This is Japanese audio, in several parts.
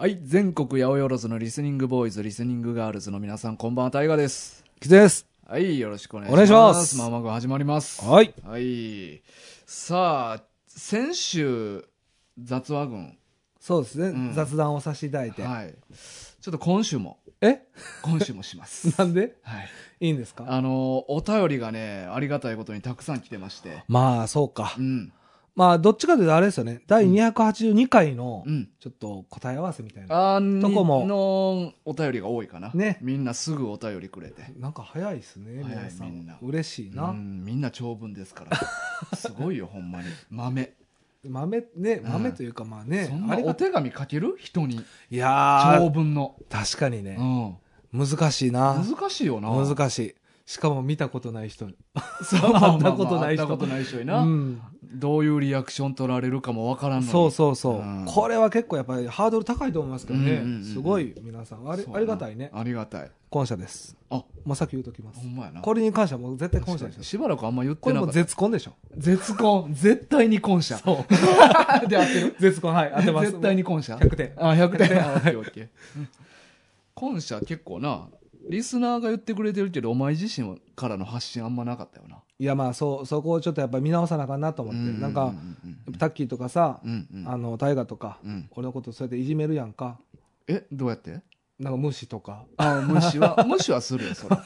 はい、全国八百万のリスニングボーイズ、リスニングガールズの皆さん、こんばんは、タイガです。キツです。はい、よろしくお願いしおます。願いしますママが始まります。はい。はい。さあ、先週、雑話群。そうですね、うん雑談をさせていただいて。はい。ちょっと今週も、え？今週もします。なんで？はい。いいんですか？あの、お便りがね、ありがたいことにたくさん来てまして。まあ、そうかう。ん。まあ、どっちかというとあれですよね。第282回のう、ん。ちょっと答え合わせみたいな。あーとこものお便りが多いかな。ねみんなすぐお便りくれて。なんか早いですね、皆さん。みんな嬉しいな。うん、みんな長文ですから。すごいよ、ほんまに。豆。豆、ね、うん豆というかまあねありがたい。お手紙書ける？人に。いや長ー、文の。確かにうね、ん。難しいな。難しいよな。難しい。しかも見たことない人。そう 会ったことない人会ったことない人にうな。ん。どういうリアクション取られるかもわからんのに。そうそうそう、うんこれは結構やっぱりハードル高いと思いますけどね、うんうんうんすごい皆さんありありがたいねありがたい。感謝ですあ、もう先言うときますほんまやな。これに関してはもう絶対感謝ですしばらくあんま言ってなかった。絶婚でしょ絶婚。絶対に婚者。そう で合ってる？絶婚はい当てます絶対に婚者。100点あ、100点。100点あオッケーオッケー。うん婚者結構な、リスナーが言ってくれてるけど、お前自身からの発信あんまなかったよな。いやまあそうそこをちょっとやっぱり見直さなあかんなと思って、うなんかうんタッキーとかさ、うんうんあの大河とか、うん俺のことそうやっていじめるやんかえ、どうやって？なんか無視とかあ、無視は、無視はするよ、それ。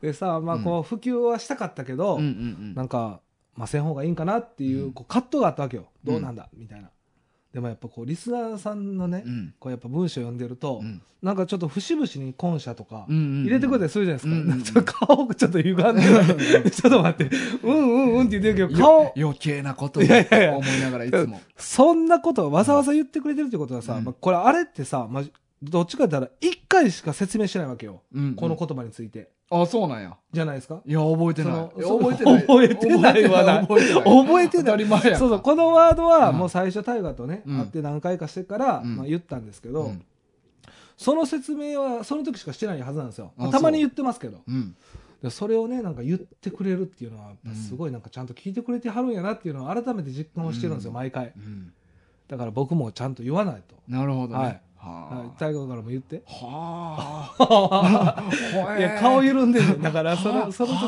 でさまあこう普及はしたかったけど、うん。うんうんうん。なんか、まあ、せん方がいいんかなっていう、うんこう葛藤があったわけよ。うんどうなんだ、みたいな。でもやっぱこう、リスナーさんのね、うんこうやっぱ文章読んでると、うんなんかちょっと節々に今社とか、入れてくれたりするじゃないですか。うんうんうん ちょっと顔がちょっと歪んでる。ちょっと待って、うんうんうんって言ってるけど、顔よ、余計なことを思いながらいつも。そんなことわざわざ言ってくれてるってことはさ、うんまあこれあれってさ、まあ、どっちかって言ったら、一回しか説明してないわけよ。うんうんこの言葉について。あ、そうなんや。じゃないですか？いや、覚えてない。覚えてない。覚えてないわな覚えてない。覚えてない当たり前や。そうそう、このワードはうんもう最初大河とね、うん会って何回かしてから、うんまあ、言ったんですけど、うんその説明はその時しかしてないはずなんですよ。あたまに言ってますけど。それをね、なんか言ってくれるっていうのは、すごいなんかちゃんと聞いてくれてはるんやなっていうのを改めて実感をしてるんですよ、うん毎回。うんだから僕もちゃんと言わないと。なるほどね。はいははい大河からも言って。あ。はあ。いや、顔緩んでるんだから、そはあの、その時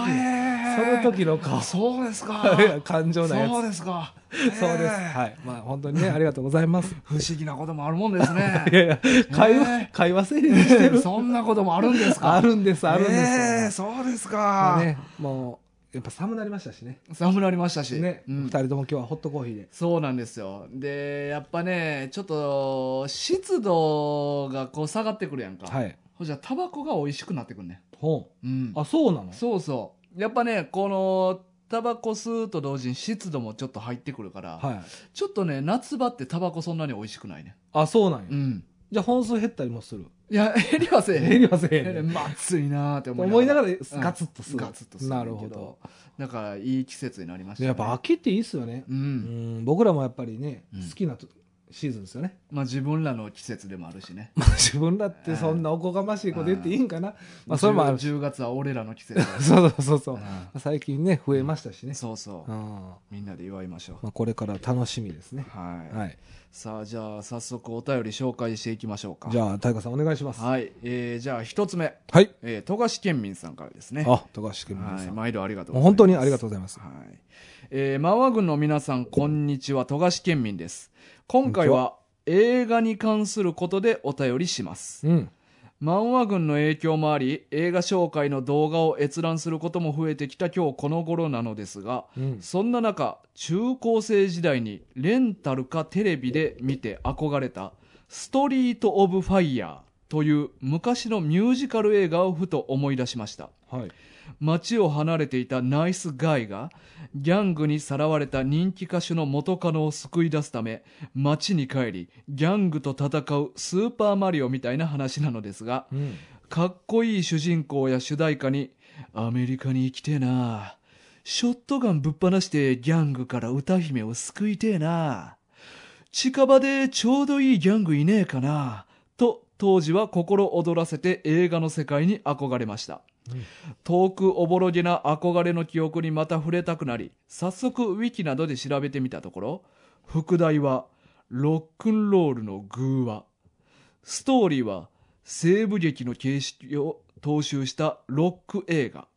その時の顔あ。そうですか。感情なやつ。そうですか。そうです。はい。まあ本当にね、ありがとうございます。不思議なこともあるもんですね。いやいや、会話、会話整理してる。そんなこともあるんですか？あるんです、あるんですそうですか。まあね、もう、やっぱ寒なりましたしね。寒なりましたし。ね、うん二人とも今日はホットコーヒーで。そうなんですよ。で、やっぱね、ちょっと、湿度がこう下がってくるやんか。はい。ほじゃ、タバコが美味しくなってくるね。ほうんう。。あ、そうなの？そうそう。やっぱね、この、タバコ吸うと同時に湿度もちょっと入ってくるから、はい。ちょっとね、夏場ってタバコそんなに美味しくないね。あ、そうなんや。うん。じゃあ本数減ったりもする？いや、減りはせえへん。減りはせえへんまあ暑いなーって思思いながらうんガツッとする。ガツッとするなるほど。。だから、いい季節になりましたね。でやっぱ秋っていいっすよね。う。うんん、僕らもやっぱりね、うん好きなとシーズンですよね。まあ自分らの季節でもあるしね。まあ自分だってそんなおこがましいこと言っていいんかな。まあそれもあるし。10月は俺らの季節 そうそうそうそうう。最近ね、増えましたしね。そうそうみんなで祝いましょう。あこれから楽しみですね。はい。はい。さあ、じゃあ早速お便り紹介していきましょうか。じゃあ、大河さんお願いします。はい。えー、じゃあ一つ目。はい。えー、富樫県民さんからですね。あ、高橋健はい。さん。毎度ありがとうございます。本当にありがとうございます。はい。えー、マワ軍の皆さん、こんにちは。富樫県民です。今回は映画に関することでお便りします。うん。漫画軍の影響もあり、映画紹介の動画を閲覧することも増えてきた今日この頃なのですが、うん。そんな中、中高生時代にレンタルかテレビで見て憧れたストリート・オブ・ファイヤーという昔のミュージカル映画をふと思い出しました。はい。街を離れていたナイスガイがギャングにさらわれた人気歌手の元カノを救い出すため街に帰りギャングと戦うスーパーマリオみたいな話なのですがうん。かっこいい主人公や主題歌にアメリカに行きてえな。ショットガンぶっ放してギャングから歌姫を救いてえな。近場でちょうどいいギャングいねえかな。と当時は心躍らせて映画の世界に憧れました遠くおぼろげな憧れの記憶にまた触れたくなり早速ウィキなどで調べてみたところ副題はロックンロールの偶話ストーリーは西部劇の形式を踏襲したロック映画。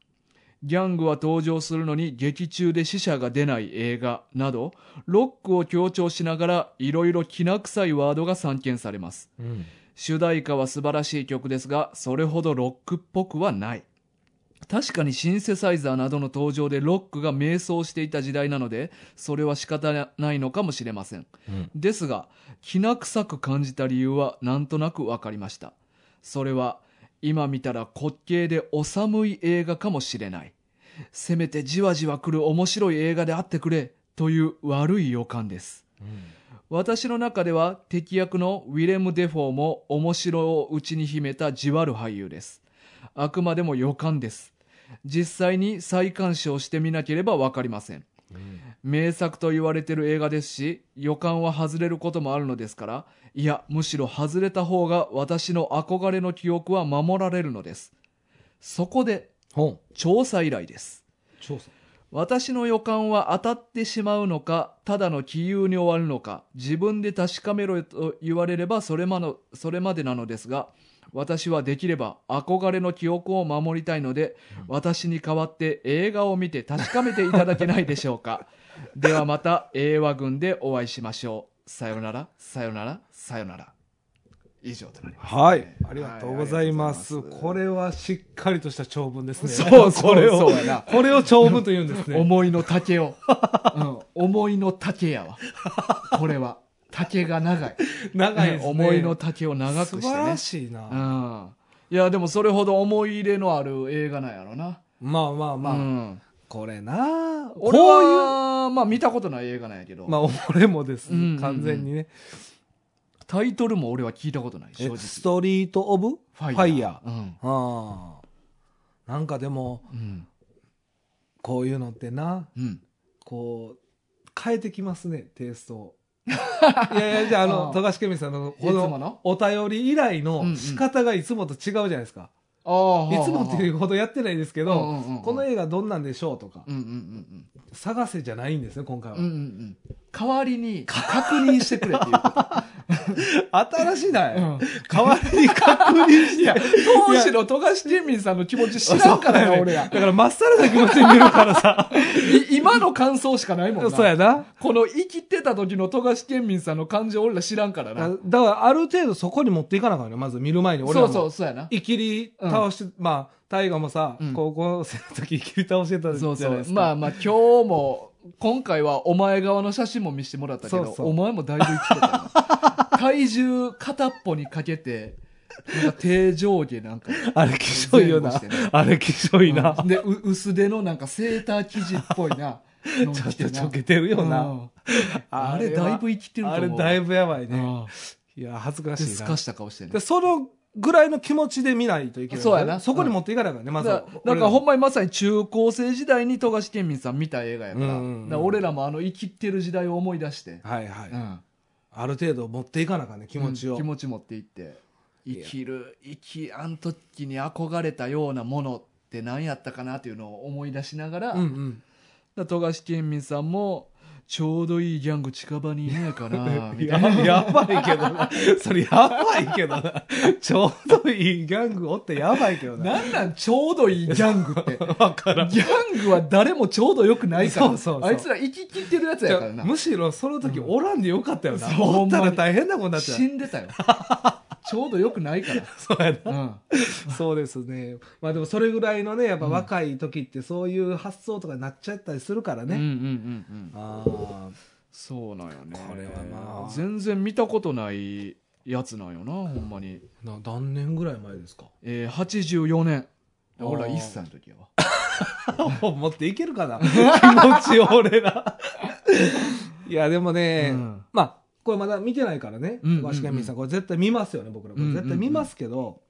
ギャングは登場するのに劇中で死者が出ない映画など、ロックを強調しながらいろいろきな臭いワードが散見されます。うん主題歌は素晴らしい曲ですが、それほどロックっぽくはない。確かにシンセサイザーなどの登場でロックが迷走していた時代なので、それは仕方ないのかもしれません。うんですが、きな臭く感じた理由はなんとなくわかりました。それは、今見たら滑稽でお寒い映画かもしれない。せめてじわじわ来る面白い映画であってくれ、という悪い予感です。私の中では敵役のウィレム・デフォーも面白を内に秘めたじわる俳優です。あくまでも予感です。実際に再鑑賞してみなければわかりません。名作と言われてる映画ですし、予感は外れることもあるのですから、いや、むしろ外れた方が私の憧れの記憶は守られるのです。そこで、調査依頼です。調査私の予感は当たってしまうのか、ただの杞憂に終わるのか、自分で確かめろと言われればそれまのそれまでなのですが、私はできれば憧れの記憶を守りたいので、私に代わって映画を見て確かめていただけないでしょうか。ではまた映画群でお会いしましょう。さよなら、さよなら、さよなら。以上となります。はい。ありがとうございます。はいますこれはしっかりとした長文ですね。そうこれをこれを長文と言うんですね。思いの丈を。うん、思いの丈やわ。これは。丈が長い。長いですね。思いの丈を長くしてね。素晴らしいな。うん。いや、でもそれほど思い入れのある映画なんやろな。まあまあまあ、うん。これな俺こういう、は、まあ見たことない映画なんやけど、まあ俺もです、完全にね。タイトルも俺は聞いたことない、正直。ストリート・オブ・フファイヤー。うん。ああ。なんかでも、うん。こういうのってな、うん。こう、変えてきますね、テイストを。いやいや、じゃあ、あの、富樫健美さんの、いつもの？お便り依頼うんうんの仕方がいつもと違うじゃないですか。いつもっていうほどやってないですけど、うんうんうんうんこの映画どんなんでしょうとか、うんうんうん探せじゃないんですね、今回は。うん。うんうんうん。代わりに確認してくれっていう。新しいな、うん代わりに確認して。当時の富樫県民さんの気持ち知らんからな、俺だや。から、まっさらな気持ちで見るからさ。い今の感想しかないもんな。そうやな。この生きてた時の富樫県民さんの感情俺ら知らんからな。だから、ある程度そこに持っていかなあかんよ。まず見る前に。俺らもそうそう、そうやな。生きり倒して、まあ、大河もさ、うん高校生の時生きり倒してたじゃそうそう。ないですか。まあまあ今日も、今回はお前側の写真も見せてもらったけど、そうそうお前もだいぶ生きてた。体重片っぽにかけて、なんか手上下なんか。あれ、きしょいよな。あれ、きしょいな。うんで、う薄手のなんかセーター生地っぽいな。のちょっとちょけてるよな。うんあれだいぶ生きてると思う。あれだいぶやばいね。うんいや、恥ずかしいな。ですかした顔してねで。そのぐらいの気持ちで見ないといけない。そうやなそこに持っていかないからね、まずはだからだからほんまにまさに中高生時代に富樫県民さん見た映画やから,、うんうんうんだから俺らもあの生きてる時代を思い出して、はいはい。うんある程度持っていかなあかんね、気持ちを。うん気持ち持っていって生きる生きあん時に憧れたようなものって何やったかなっていうのを思い出しながら、うんうん。だ富樫県民さんもちょうどいいギャング近場にいねえかな みたやいなやばいけどな。それやばいけどな。ちょうどいいギャングおってやばいけどな。なんなんちょうどいいギャングって わからん。ギャングは誰もちょうどよくないからそうそうあいつら生き切ってるやつやからなむしろその時おらんでよかったよな。そうおったら大変なことになっちゃう死。んでたよ ちょうどよくないから。そうやな。うん。そうですね。まあでもそれぐらいのね、やっぱ若い時ってそういう発想とかになっちゃったりするからね。うんうんうんうん。ああ。そうなんよね。これはまあ。全然見たことないやつなんよなほんまに、な何年ぐらい前ですか？えー、84年。俺ら1歳の時やわ。持っていけるかな？気持ちを俺ら。いや、でもね、うん。まあ、これまだ見てないからね。うんうんうんさん、これ絶対見ますよね、僕ら。これ絶対見ますけど。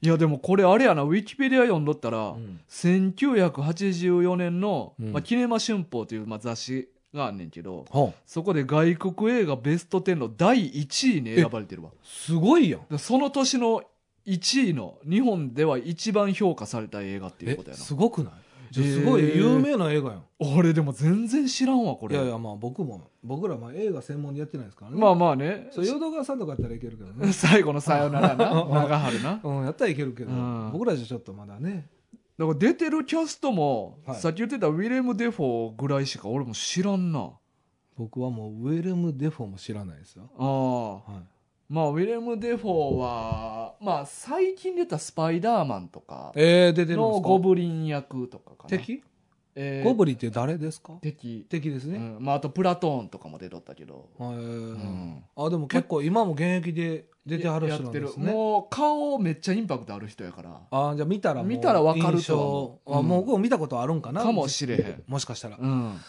いやでもこれあれやなウィキペディア読んどったら、うん1984年の、うんまあ、キネマ春報という、まあ、雑誌があんねんけどほうそこで外国映画ベスト10の第1位に選ばれてるわすごいやん。でその年の1位の日本では一番評価された映画っていうえことやなすごくない？じゃあすごい有名な映画やん。俺でも全然知らんわこれいやいや、まあ僕も、僕らまあ映画専門でやってないですからね。まあまあねそう、淀川さんとかやったらいけるけどね。最後のさよならな 長春なうん、やったらいけるけど、うん僕らじゃちょっとまだね。だから出てるキャストも、はいさっき言ってたウィレム・デフォーぐらいしか俺も知らんな僕はもうウェルム・デフォーも知らないですよ。ああはい。まあウィレム・デフォーはまあ最近で言ったらスパイダーマンとかえー、出てるのか？ゴブリン役とかかな。敵？えーゴブリンって誰ですか？敵。敵ですね。うん。まあ、あとプラトーンとかも出とったけど、はいん。あでも結構今も現役で出てはるやってる人なんですね。もう顔めっちゃインパクトある人やから。あじゃあ見たら見たらわかる人とは思う。象。あうん。もう見たことあるんかな？かもしれへん。もしかしたら、うん。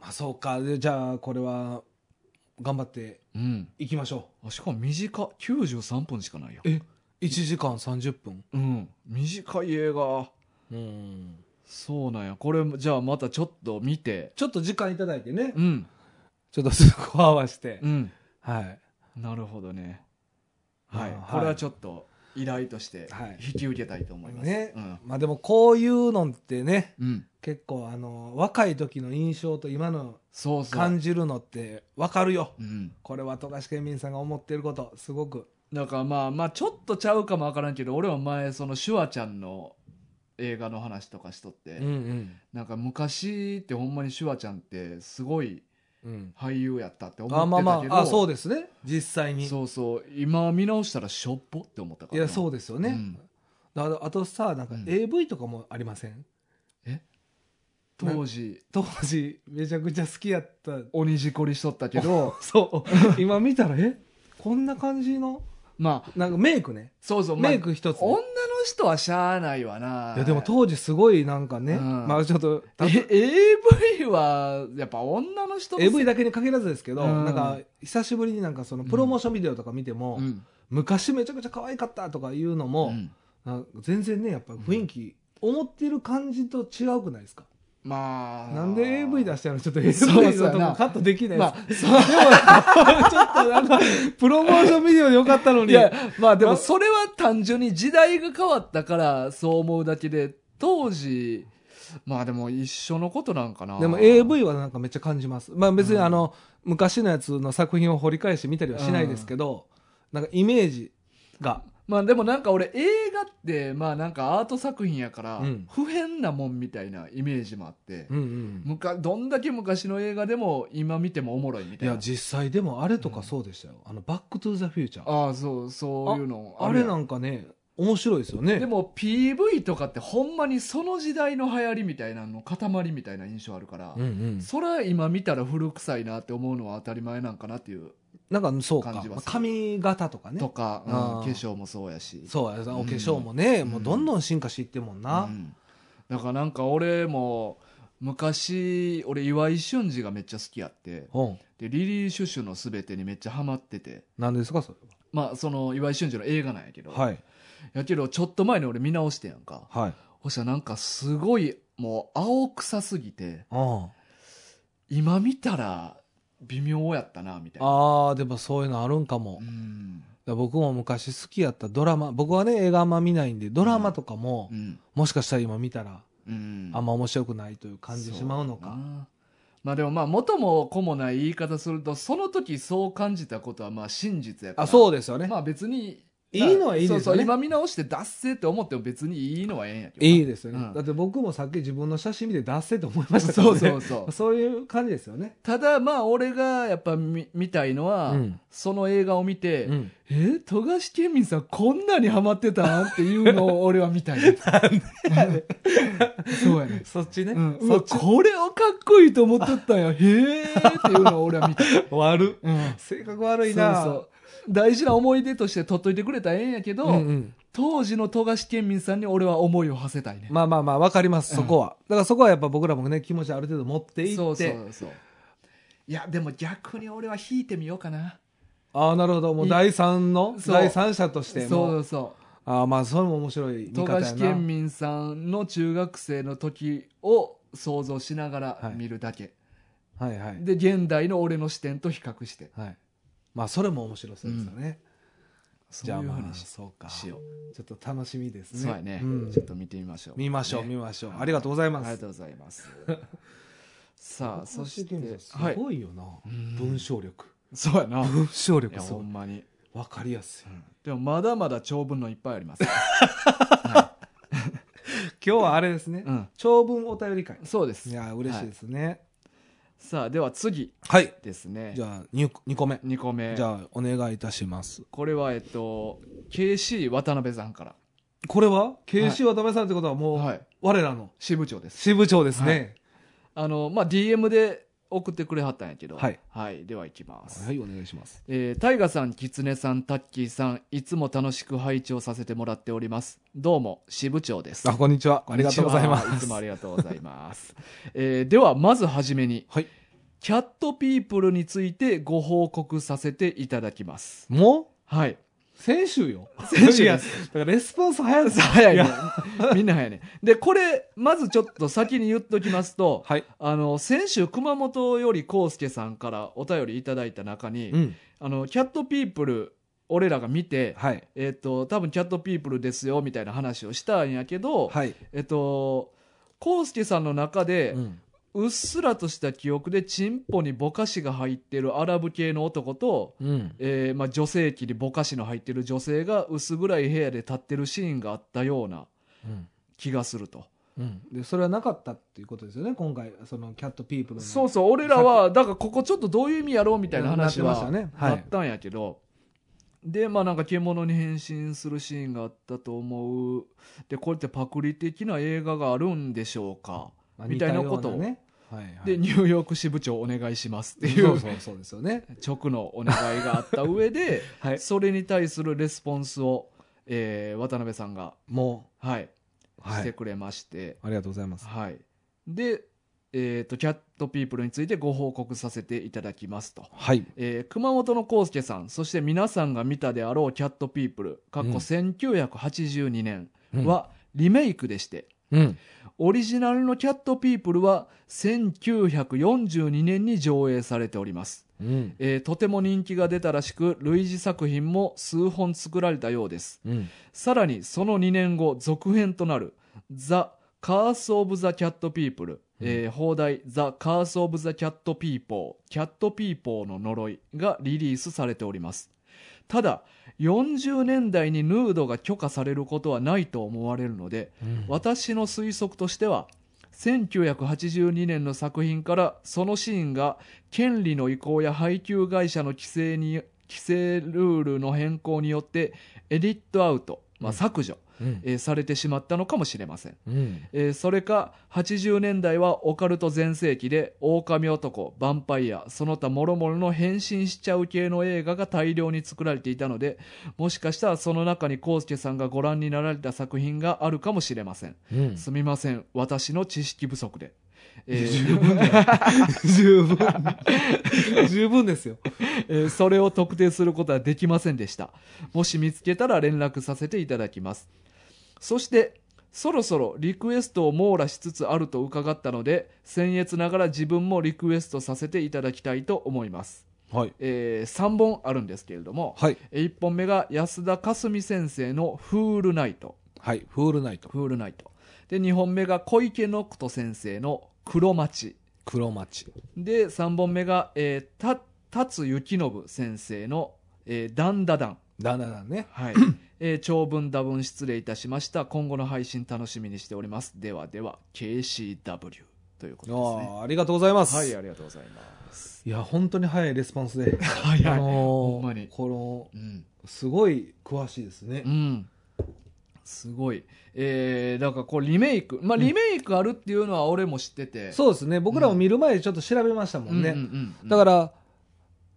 まあそうか。でじゃあこれは頑張ってうん。いきましょあしかも短っ93分しかないやうえ1時間30分？うん。短い映画。うん。そうなんや。これじゃあまたちょっと見て。ちょっと時間いただいてね。うん。ちょっとスコア合わせて、うん。はい。なるほどね。はい。あーこれはちょっと依頼としてはい。引き受けたいと思います。ね。うん。まあでもこういうのってねうん。結構あの若い時の印象と今のそうそう。感じるのって分かるよ。うん。これは富樫県民さんが思ってることすごく。だからまあまあちょっとちゃうかもわからんけど俺は前そのシュワちゃんの映画の話とかしとって、んなんか昔ってほんまにシュワちゃんってすごいうん俳優やったって思ってあまあまたけどあ。あそうですね。実際に。そうそう。今見直したらしょっぽって思ったからいやそううですよね、ん。あとあとさなんかうん。AV とかもありません、当時。当時めちゃくちゃ好きやった。鬼じこりしとったけど。そう。今見たらえ？こんな感じの？まあ。なんかメイクね。そうそう、まあメイク一つね、女の人はしゃあないわな。いやでも当時すごいなんかね、うん。まあちょっと AV はやっぱ女の人 AV だけに限らずですけど、うん。なんか久しぶりになんかそのプロモーションビデオとか見ても、うん。昔めちゃくちゃ可愛かったとかいうのも、全然ねやっぱ雰囲気、思ってる感じと違うくないですか？まあ。なんで AV 出したの？ちょっと AV のとこカットできないまです。あそう。ちょっとなんかプロモーションビデオでよかったのに。いやまあでもそれは単純に時代が変わったからそう思うだけで当時まあでも一緒のことなんかな。でも AV はなんかめっちゃ感じます。まあ別にうん。あの、昔のやつの作品を掘り返して見たりはしないですけど、なんかイメージがまあでもなんか俺映画ってまあなんかアート作品やからうん。不変なもんみたいなイメージもあって、うんうんむかどんだけ昔の映画でも今見てもおもろいみいたいな。や実際でもあれとかそうでしたよ、あのバックトゥーザフューチャーああそうそういうのあれなんかね面白いですよね。でも PV とかってほんまにその時代の流行りみたいなの塊みたいな印象あるから、うんうん、それは今見たら古臭いなって思うのは当たり前なんかなっていうなんかそうか。感じはする髪型とかね。とか、うん化粧もそうやし。そうやおうん化粧もね、うん。もうどんどん進化していってんもんな、うん。だからなんか俺も昔俺岩井俊二がめっちゃ好きやって。う。んでリリー・シュシュのすべてにめっちゃハマってて。何ですかそれまあその岩井俊二の映画なんやけど、ははい。やけどちょっと前に俺見直してやんか。はい。そしたらなんかすごいもう青臭すぎて。あ。今見たら微妙やったなみたいな。あーでもそういうのあるんかも、うん。僕も昔好きやったドラマ。僕はね映画あんま見ないんでドラマとかも、うん。もしかしたら今見たらうん。あんま面白くないという感じてしまうのか。な。まあでもまあ元も子もない言い方するとその時そう感じたことはまあ真実やから。あそうですよね、まあ別にいいのはいいですよね。そうそう今見直して脱せって思っても別にいいのはええんやけどいいですよね、うん。だって僕もさっき自分の写真見て出せと思いましたか らそう。ねそうそう。そういう感じですよね。ただまあ俺がやっぱ見見たいのは、うん。その映画を見て、うん。え富樫県民さんこんなにハマってたんっていうのを 俺は見たいね そうやねそっちね、うん、うわそっち。これをかっこいいと思っとったんや。へえっていうのを俺は見た。い、悪うん、性格悪いな。そうそう大事な思い出として取っといてくれたらええんやけど、うんうん。当時の富樫県民さんに俺は思いを馳せたいね、まあまあまあわかります。そこは、だからそこはやっぱ僕らもね気持ちある程度持っていって。そうそうそう。いやでも逆に俺は引いてみようかな。ああなるほど。もう第三の？そう。第三者としてそもうそああまあそれも面白いう見富方やな。樫県民さんの中学生の時を想像しながら見るだけ、はいはい。で現代の俺の視点と比較して。はいまあそれも面白そうですよね、そういうふうにしそうか。しよちょっと楽しみですう。ね。そうやね、ん。ちょっと見てみましょう。見ましょう、ね。見ましょう。はい。ありがとうございます。ありがとうございます。さあ、そして、すはい。ごいよな、うん。文章力。そうやな。い文章力ほんまに。わかりやすい。うん。でも、まだまだ長文のいっぱいあります。今日はあれですね、うん。長文お便り会。そうです。い。や嬉しいですねさあ、では次はい、ですね。じゃあ 2, 2個目2個目。じゃあお願いいたしますこれは、えっと、KC 渡辺さんから。これは？KC 渡辺さんってことはもう、はい。我らの支部長です。支部長ですねあの、まあ、DM で送ってくれはったんやけど。はい。はい。では、いきます。はい、お願いしますえー、タイガさん、キツネさん、タッキーさん、いつも楽しく拝聴させてもらっております。どうも、支部長です。あこんにちはありがとうございまこんにちはいつすもありがとうございます。えーでは、まずはじめに、はいキャットピープルについてご報告させていただきます。もう？はい。先週よ。先週いや。だからレスポンス早いです早いね。みんな早いね。で、これ、まずちょっと先に言っときますと、はい。あの、先週熊本より康介さんからお便りいただいた中に、うん。あの、キャットピープル、俺らが見て、はい。えっ、と、多分キャットピープルですよ、みたいな話をしたんやけど、はい、えっと、康介さんの中で、うんうっすらとした記憶でチンポにぼかしが入ってるアラブ系の男と、うん。えーまあ、女性器にぼかしの入ってる女性が薄暗い部屋で立ってるシーンがあったようなうん。気がすると。うん、でそれはなかったっていうことですよね今回。そのキャットピープルの。そうそう、俺らは、だからここちょっとどういう意味やろうみたいな話はなってましたねはい。あったんやけど、で、まあなんか獣に変身するシーンがあったと思う。で、これってパクリ的な映画があるんでしょうか。まあみたいなことを似ようねはいはい、で、ニューヨーク支部長お願いしますっていそううそうですよね。直のお願いがあった上で、はい。それに対するレスポンスを、えー渡辺さんが、もはい、う、はい、してくれまして、ありがとうございます。はい。で、えっ、と、キャットピープルについてご報告させていただきますと。はい。えー熊本の康介さん、そして皆さんが見たであろうキャットピープル、かっこうん。1982年はリメイクでして、うんオリジナルのキャットピープルは1942年に上映されております。うんえーとても人気が出たらしく、類似作品も数本作られたようです。うんさらにその2年後、続編となる、ザ・カース・オブ・ザ・キャット・ピープル、えー放題、ザ・カース・オブ・ザ・キャット・ピーポー、キャット・ピーポーの呪いがリリースされております。ただ、40年代にヌードが許可されることはないと思われるので、うん。私の推測としては、1982年の作品からそのシーンが権利の移行や配給会社の規制に規制ルールの変更によってエディットアウト、まあ、うん。削除、うん。えーされてしまったのかもしれません、うん。えーそれか80年代はオカルト全盛期で狼男ヴァンパイアその他諸々の変身しちゃう系の映画が大量に作られていたのでもしかしたらその中に康介さんがご覧になられた作品があるかもしれません。すみません。私の知識不足で、えー十分だよ十分。十分ですよ。えーそれを特定することはできませんでした。もし見つけたら連絡させていただきます。そしてそろそろリクエストを網羅しつつあると伺ったので僭越ながら自分もリクエストさせていただきたいと思います、はい。え3本あるんですけれども、はい。1本目が安田かすみ先生の「フールナイト」はい。フールナイト。フールナイト。で2本目が小池のくと先生の「黒町」黒町。で3本目が、えー、た達幸信先生の「えー、ダンダダン。だんだんだんね」はい。えー長文多文失礼いたしました。今後の配信楽しみにしております。ではでは KCW ということですね。ああありがとうございます、はいありがとうございます。いや本当に早いレスポンスで、早い、あのーほんまに。このうん、すごい詳しいですね。う、んすごい。えー、だからこれリメイク。まあうん。リメイクあるっていうのは俺も知ってて。そうですね。僕らも見る前にちょっと調べましたもんね、うん。うんうんだから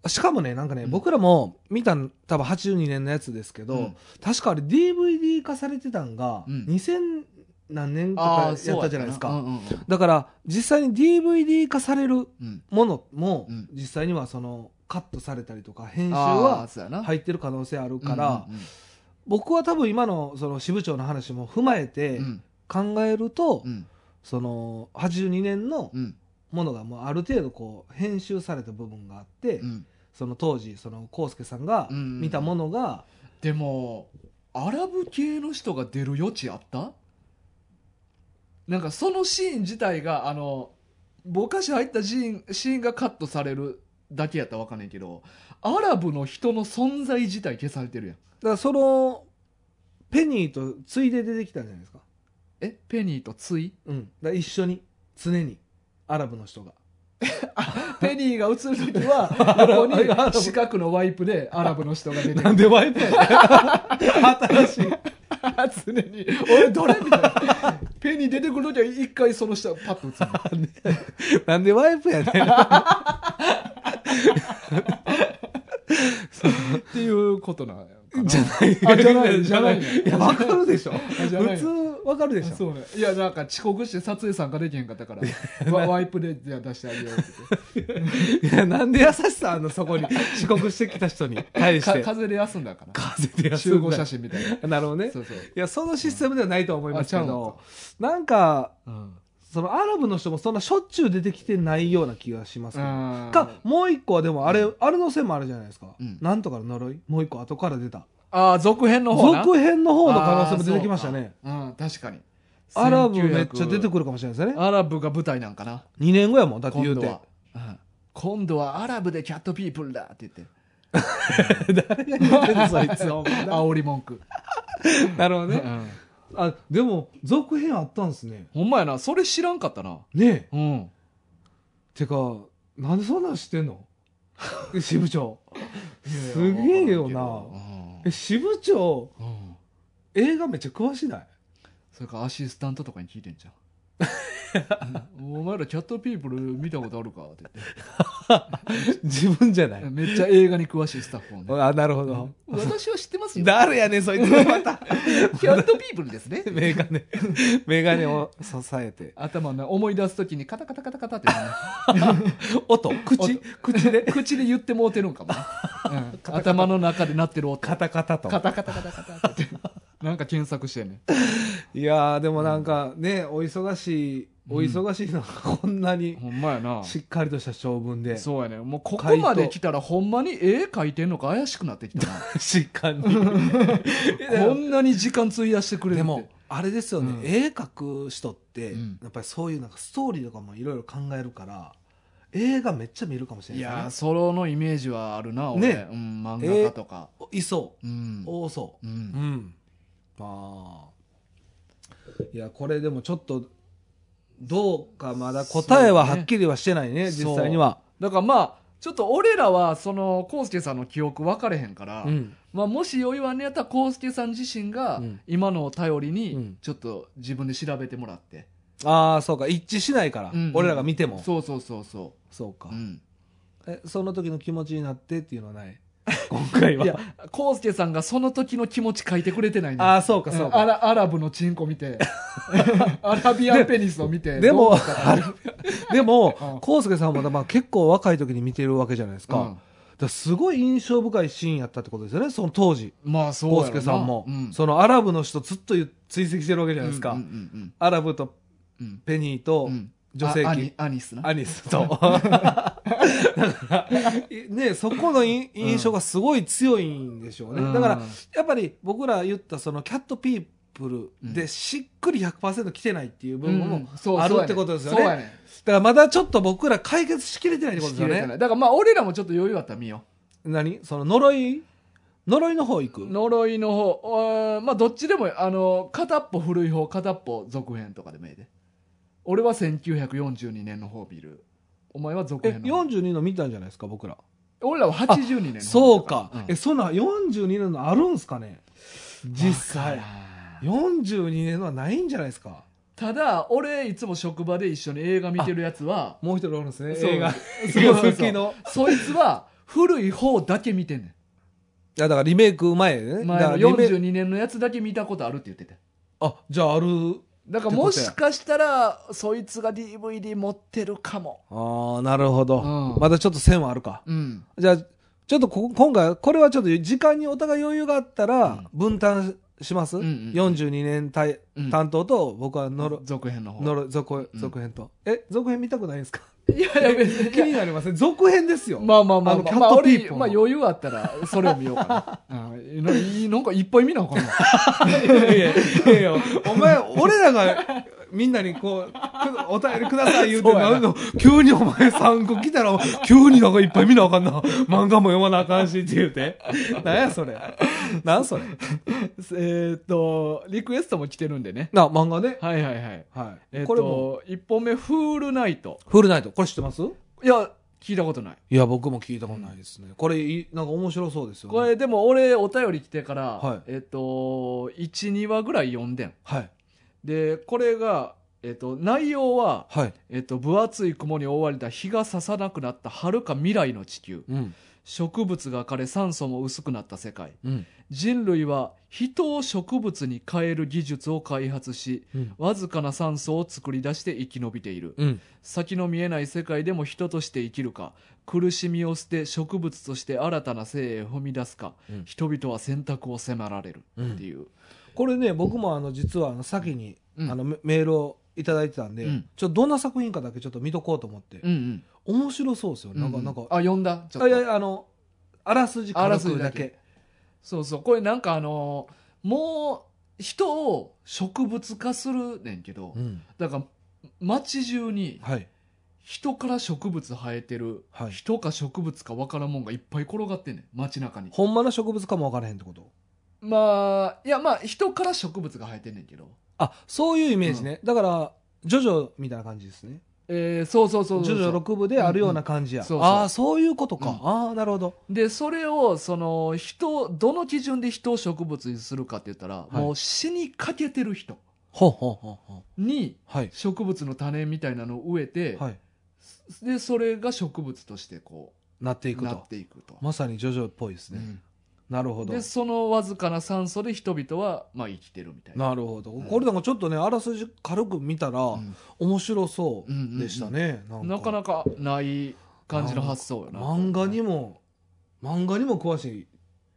しかもねなんかね、うん。僕らも見たん多分82年のやつですけど、うん。確かあれ DVD 化されてたんが、うん。2000何年とあかやったじゃないですか、うんうんだから実際に DVD 化されるうん。ものも、うん。実際にはそのカットされたりとか編集は入ってる可能性あるから、うんうん僕は多分今のその支部長の話も踏まえてうん。考えると、うん。その82年のうん。ものがもうある程度こう編集された部分があって、うん。その当時その康介さんがうん。見たものがでもアラブ系の人が出る余地あった？なんかそのシーン自体があのぼかし入ったシーンシーンがカットされるだけやったら分かんないけどアラブの人の存在自体消されてるやん。だからそのペニーとついで出てきたんじゃないですか？え？ペニーとツイうん。だから一緒に。常に。アラブの人が。ペニーが映る時は横に 四角のワイプでアラブの人が出てくる。でワイプやね 新しい 常に「俺どれ?」みたいなペニー出てくる時は一回その下パッと映るなんでワイプやねん。っていうことなんやかなじゃない。あじゃないじゃない。い。やわかるでしょ。普通わかるでしょ。そうね。いやなんか遅刻して撮影参加できへんかったから。ワワイプでじゃあ出してあげようって いやなんで優しさあんのそこに。遅刻してきた人に。対して。か風で休んだから。風で休んだ。集合写真みたいな。なるほどね。そうそう、いやそのシステムではないとは思いますけど。なんかうんそのアラブの人もそんなしょっちゅう出てきてないような気がしますかもう一個はでもあれ、あれの線もあるじゃないですか、うん。なんとかの呪いもう一個後から出た。あー続編の方な。続編の方の可能性も出てきましたね。うん確かに。アラブめっちゃ出てるくるかもしれないですね。アラブが舞台なんかな。2年後やもんだって言うて。今度は、うん。今度はアラブでキャットピープルだって言って。誰が言ってそいつ 煽り文句、なるほどね。うんあでも続編あったんですね。ほんまやな。それ知らんかったな。ねえ。うん。てかなんでそんなん知ってんの？支部長。すげえよな。うん。え支部長うん。映画めっちゃ詳しない？それからアシスタントとかに聞いてんじゃん お前らキャットピープル見たことあるか？っ て自分じゃない。言ってめっちゃ映画に詳しいスタッフをね。あなるほど。私は知ってますよ。誰やねんそいつ。また。キャットピープルですね。メガネ。メガネを支えて。頭の思い出すときにカタカタカタカタってね。音。口？口で口で言ってもうてるんかも。ね、うん。頭の中で鳴ってる音。カタカタと。カタカタカタカタって。言ってなんか検索してんね。いやーでもなんかねお忙しいお忙しいのがこんなにほんまやな。しっかりとした長文で。そうやね。もうここまで来たらほんまに絵描いてんのか怪しくなってきたな。しっかり こんなに時間費やしてくれるでもあれですよね、うん。絵描く人って、うん。やっぱりそういうなんかストーリーとかもいろいろ考えるから映画めっちゃ見るかもしれいないですやそのイメージはあるな俺、ねうん、漫画家とか、ねいそううん。多そう。ううん。んああ。いやこれでもちょっとどうかまだ答えははっきりはしてないねそう実際には。だからまあちょっと俺らはその康介さんの記憶分かれへんから、うん。まあ、もし余裕あんねやったら康介さん自身がうん。今のを頼りうん。にちょっと自分で調べてもらって、ああそうか。一致しないから、うん俺らが見ても。そうそうそうそそうか。う、うん、えその時の気持ちになってっていうのはない？今回は。いや康介さんがその時の気持ち書いてくれてないねああそうかそうか、アラアラブのチンコ見て。アラビアンペニスを見てでもでもうん。康介さんもまあ結構若い時に見てるわけじゃないですか,、うん。だすごい印象深いシーンやったってことですよねその当時。まあそうさんも、うん。そのアラブの人ずっと追跡してるわけじゃないですか、アラブとペニーとうん。女性器、アニスな。アニスと。だからね、そこのい印象がすごい強いんでしょうね。うん。だから、やっぱり僕ら言ったそのキャットピープルでしっくり100%来てないっていう部分もあるってことですよね。だからまだちょっと僕ら解決しきれてないってことですよね。だからまあ俺らもちょっと余裕あったら見よ何？その呪い？呪いの方行く？う呪いの方。まあどっちでもあの片っぽ古い方片っぽ続編とかでもいいで俺は1942年の方見るお前は続え、編の方42の見たんじゃないですか、僕ら。俺らは82年の方そうか。うんえ、そんな42年のあるんすかね？実際。わから42年のはないんじゃないですか？ただ俺いつも職場で一緒に映画見てるやつはもう一人おるんですね、そう映画。そうそうそう好きの。そいつは古い方だけ見てんねいや、だからリメイク前ね。ん前のだからリメイク42年のやつだけ見たことあるって言っててあ、じゃあある。だからもしかしたらそいつが DVD 持ってるかも。ああ、なるほど、うん。まだちょっと線はあるか。うん。じゃあ、ちょっとこ今回、これはちょっと時間にお互い余裕があったら、分担します、うんうん ?42 うん。担当と、僕はノロ、続編の方。ノ続編と。え、続編見たくないんですか？いやいや別に気になりません続編ですよ。まあまあまあまあ、あのキャッまあまあ余裕あったらそれを見ようかな。うんなんかいっぱい見なあかんな。いやいやいやお前、俺らがみんなにこう、くお便りください言うてななんの、急にお前3個来たら、急になんかいっぱい見なあかんな。漫画も読まなあかんしって言うて。なんやそれ。なんそれ。えーっと、リクエストも来てるんでね。な、漫画ね。はいはいはい。はい。えこれも、と、1本目、フールナイト。フールナイト。これ知ってます？いや、聞いたことない。いや、僕も聞いたことないですね。これいい、なんか面白そうですよね。これでも俺お便り来てから、はいえっ、と1、2話ぐらい読んでん。はい。で、これが、えっ、と、内容は、はい。えっ、と、分厚い雲に覆われた日が差さなくなった遥か未来の地球。うん。植物が枯れ酸素も薄くなった世界。うん。人類は人を植物に変える技術を開発し、うん。わずかな酸素を作り出して生き延びている。うん。先の見えない世界でも人として生きるか苦しみを捨て植物として新たな生へ踏み出すか、うん人々は選択を迫られるっていう、これね、僕もあの、実はあの、先に、うん。あの、メメールをいただいてたんで、うん。ちょっとどんな作品かだけちょっと見とこうと思って。うん面白そうですよ。うんなん。か、なんか、あ読んだ？ちょっと。あいやいや、あの、あらすじあ軽らすじだけ。くだけ。そうそう。これなんかあのーもう人を植物化するねんけど、うん。だから街中にはい。人から植物生えてる、はい。人か植物か分からんもんがいっぱい転がってんねん。街中に。ほんまの植物かもわからへんってこと？まあいやまあ人から植物が生えてんねんけどあ、そういうイメージね。だから、ジョジョみたいな感じですね。えーそうそうそうそうジョジョ6部であるような感じや。うんうんそうそうああ、そういうことか。うんああ、なるほど。でそれをその人どの基準で人を植物にするかって言ったら、いもう死にかけてる人。にはい。植物の種みたいなのを植えて、はい。でそれが植物としてこなっていうくなっと。ていくと。まさにジョジョっぽいですね。うんなるほどで。そのわずかな酸素で人々はまあ生きてるみたいな。なるほど。んこれなんかちょっとね、あらすじ軽く見たら、うん面白そうでしたね。なかなかない感じの発想よな。漫画にも、漫画にも詳しい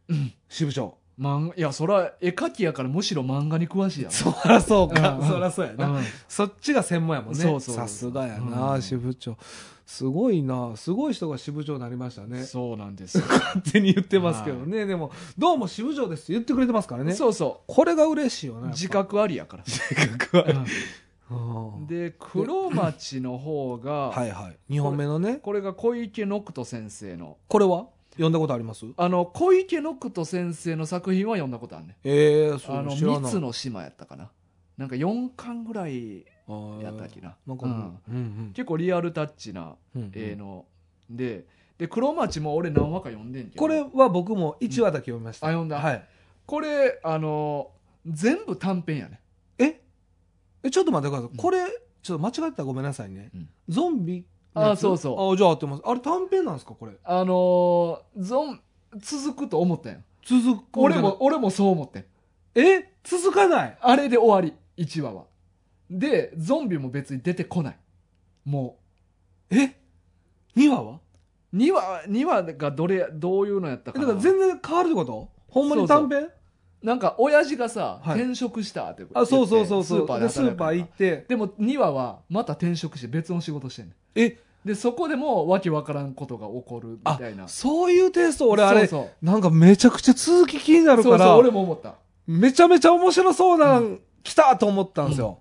うん支部長。漫画いやそら絵描きやからむしろ漫画に詳しいやん。そらそうか。うんそらそうやな。うんそっちが専門やもんね。そうそうさすがやうな、ん支部長。すごいな。すごい人が支部長になりましたね。そうなんですよ。勝手に言ってますけどね。でも、どうも支部長ですって言ってくれてますからね。そうそこれが嬉しいようね。自覚ありやから。自覚は。うんで黒町の方が、はいはい。2本目のね。これが小池ノクト先生のこれは？読んだことあります？あの小池ノクト先生の作品は読んだことあるねええそうあの三つの島やったかななんか4巻ぐらいあーやったっけな。なんか、ううん。んうん。結構リアルタッチなうん絵の、でで黒町も俺何話か読んでんけど。これは僕も1話だけ読みました。あ読んだ。はい。これあの全部短編やね。え？え、ちょっと待ってください。うん。これ、ちょっと間違ってたらごめんなさいね。うん。ゾンビ？のやつ？あそうそう。あ、じゃあ合ってます。あれ短編なんですかこれ？あのゾン続くと思ったん。や続く。俺も。俺もそう思ってん。え？続かない？あれで終わり1話はでゾンビも別に出てこない。もえ ?2 話は？う2話2話がどれどういうのやったえだかなから全然変わるってこと？ほんまに短編？なんか親父がさ、はい。転職したってあ、そうそうそうそう。スーパーでで、スーパー行って。でも2話はまた転職して別の仕事してんねんえ、でそこでもわけわからんことが起こるみあたいな、そういうテイスト、俺あれ、そうなんかめちゃくちゃ続き気になるから、そうそうそう俺も思った。めちゃめちゃ面白そうなん、来たと思ったんですよ。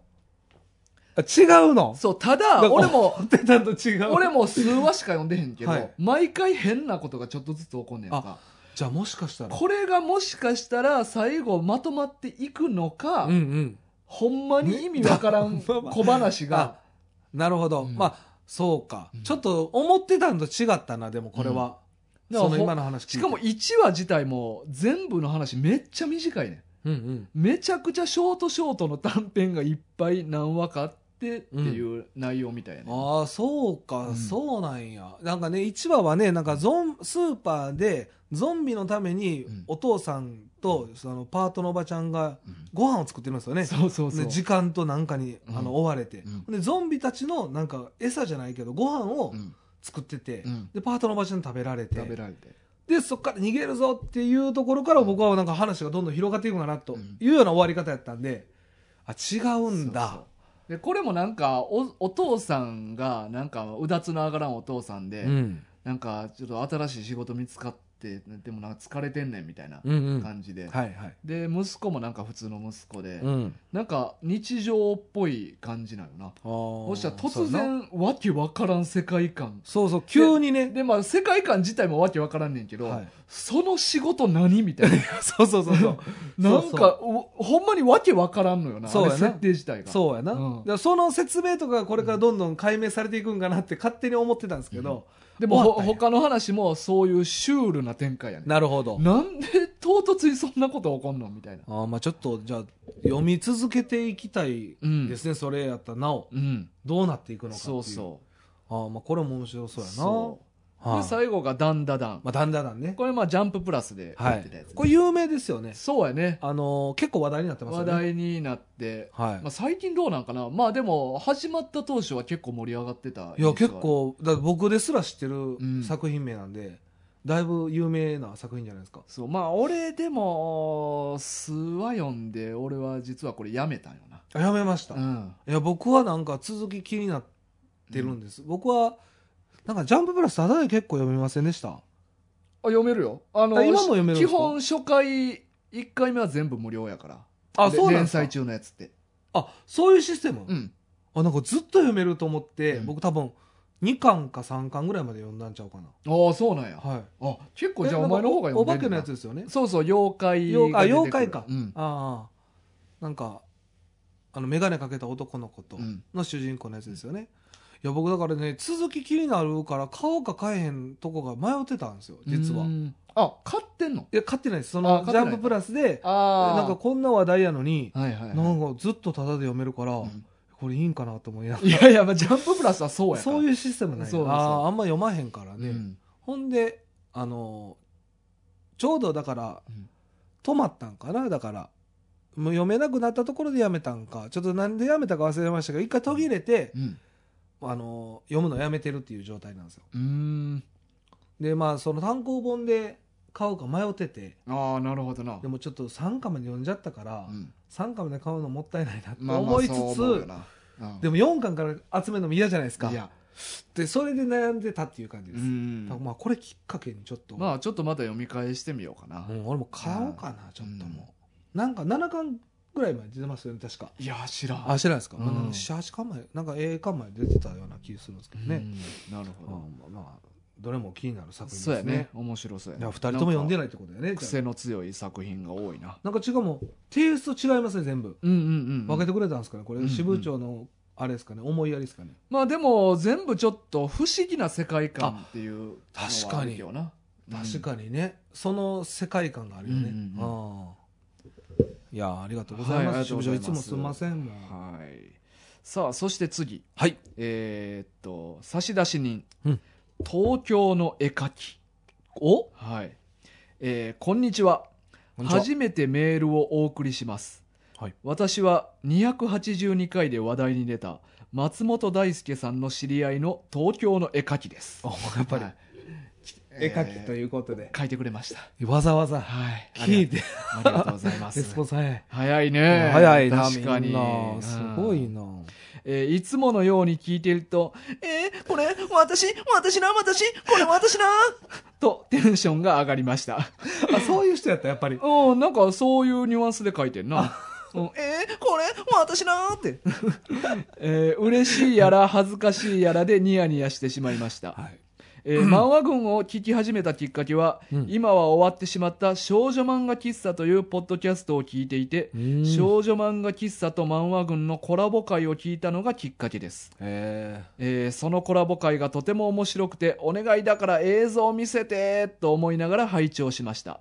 あ違うの？そうただ俺も。俺も数話しか読んでへんけど、はい毎回変なことがちょっとずつ起こんねんかじゃあもしかしたら。これがもしかしたら最後まとまっていくのか、うんうん。ほんまに意味わからん 小話が、なるほど。うんまあ、そうか、うんちょっと思ってたのと違ったな、でもこれは。うんその今の話しかも1話自体も全部の話めっちゃ短いねんうんうん。めちゃくちゃショートショートの短編がいっぱい何話かあってっていう内容みたいやね、ああ、そうか、うん。そうなんや。なんかね、1話はね、なんかゾン、スーパーで、ゾンビのためにうん、お父さんと、そのパートのおばちゃんが、うん。ご飯を作ってるんですよね。そうそうそう。で時間となんかに、うん。あの、追われて、うん。で、ゾンビたちの、なんか、餌じゃないけど、ご飯をうん。作ってて、うん。で、パートのおばちゃんに食べられて、食べられて。で、そこから逃げるぞっていうところから、僕はなんか話がどんどん広がっていくかな、とうん。いうような終わり方やったんで、あ、違うんだ。でこれもなんかおお父さんがなんかうだつの上がらんお父さんで、うん。なんかちょっと新しい仕事見つかってでもなんか疲れてんねんみたいなうんうん。感じで、はいはい。で息子もなんか普通の息子で、うん。なんか日常っぽい感じなのな。そそしたら突然わけわからん世界観。そうそう急にね。でまあ世界観自体もわけわからんねんけど、はい。その仕事何みたいな。そうそうそうそう。なんかおほんまにわけわからんのよなそうやな。設定自体が。そうやな、うん。その説明とかこれからどんどん解明されていくんかなって勝手に思ってたんですけど、でもほ他の話もそういうシュールな展開やねなるほど。なんで唐突にそんなこと起こんのみたいな。あーまあちょっとじゃあ読み続けていきたいですね、それやったらなお。うん。どうなっていくのかっていう。そうそあーまあこれも面白そううやな。そうはい。で最後がダンダダン。まあだんだんだんね。これまあジャンププラスではい。やってたやつ、これ有名ですよね。そうやね。あのー結構話題になってますよ話ね題になって、はい、まあ、最近どうなんかな。まあでも始まった当初は結構盛り上がってたいや結構だ僕ですら知ってるん。作品名なんで、だいぶ有名な作品じゃないですか。そう。まあ俺でも数話読んで俺は実はこれやめたんよあやめました、なうん。いや僕はなんか続き気になってるんです、僕はなんかジャンププラスただで結構読めませんでした？あ読めるよ。あのあ今も読めるんですか？基本初回1回目は全部無料やから。であそうなんですか？連載中のやつって。あそういうシステム、うん。あなんかずっと読めると思って、うん。僕多分2巻か3巻ぐらいまで読んだんちゃうかな。ああそうなんや。はい。あ結構じゃあえお前の方がなんかおお化けの読んでんねんな。やつですよね？そうそう妖怪妖あが出てくる。妖怪か、うん。ああなんかあの眼鏡かけた男の子とうん。の主人公のやつですよね、いや僕だからね続き気になるから買おうか買えへんとこが迷ってたんですよ実は。うんあ買ってんの？いや買ってないです。そあのジャンププラスでなんかこんな話題やのにはいはいはい。なんかずっとタダで読めるから、うん。これいいんかなと思いながいやいや、まあ、ジャンププラスはそうやから。らそういうシステムないそう。あーあんま読まへんからね、うん。ほんであのちょうどだからうん。止まったんかなだから。もう読めなくなったところでやめたんか。ちょっとなんでやめたか忘れましたけど一回途切れて、うんあの読むのやめてるっていう状態なんですよ。うーん。でまあその単行本で買うか迷ってて。ああなるほどな。でもちょっと3巻まで読んじゃったから、うん。3巻まで買うのもったいないなとまあまあ思いつつ、そう思うん。でも4巻から集めるのも嫌じゃないですか。いや。でそれで悩んでたっていう感じうです、まあこれきっかけにちょっと、まあちょっとまた読み返してみようかな。うん俺も買おうかなちょっともう、なんか7巻ぐらいまで出てますよね確か。いや知らん。あ知らないですか、うん。まあ、78巻前なんか A 巻前出てたような気するんですけどね、うん。なるほど。うんまあどれも気になる作品ですそうねやね。面白そうやいや2人とも読んでないってことだよね癖の強い作品が多いな。なんか違うもんテイスト違いますね全部。うんうんうん分けてくれたんですかねこれ。うんうん支部長のあれですかね思いやりですかね。まあでも全部ちょっと不思議な世界観っていう確かに。確かにね。その世界観があるよね。うんうん。ああいやありがとうございます。支部長いいます。もすみませんはい。さあそして次。はい。えーっと差出人、うん。東京の絵描き。お？はい、えーこんにちは。初めてメールをお送りします、はい。私は282回で話題に出た松本大輔さんの知り合いの東京の絵描きです。おやっぱり。はい絵描きとえいうことで。ー書いてくれました。わざわざ。はい。聞いて。ありがとう。ございまレスすポンス。早い早いね。早いな確かに。すごいうん。なえーいつものように聞いていると、えーこれ、私、私な、私、これ私な、とテンションが上がりました。あそういう人やったやっぱり。うん、なんかそういうニュアンスで書いてんな。うん、えーこれ、私なって。えー嬉しいやら恥ずかしいやらでニヤニヤしてしまいました。はいえー漫画軍を聞き始めたきっかけは、うん今は終わってしまった少女漫画喫茶というポッドキャストを聞いていて、少女漫画喫茶と漫画軍のコラボ会を聞いたのがきっかけです。へえーそのコラボ会がとても面白くて、お願いだから映像を見せてと思いながら拝聴しました。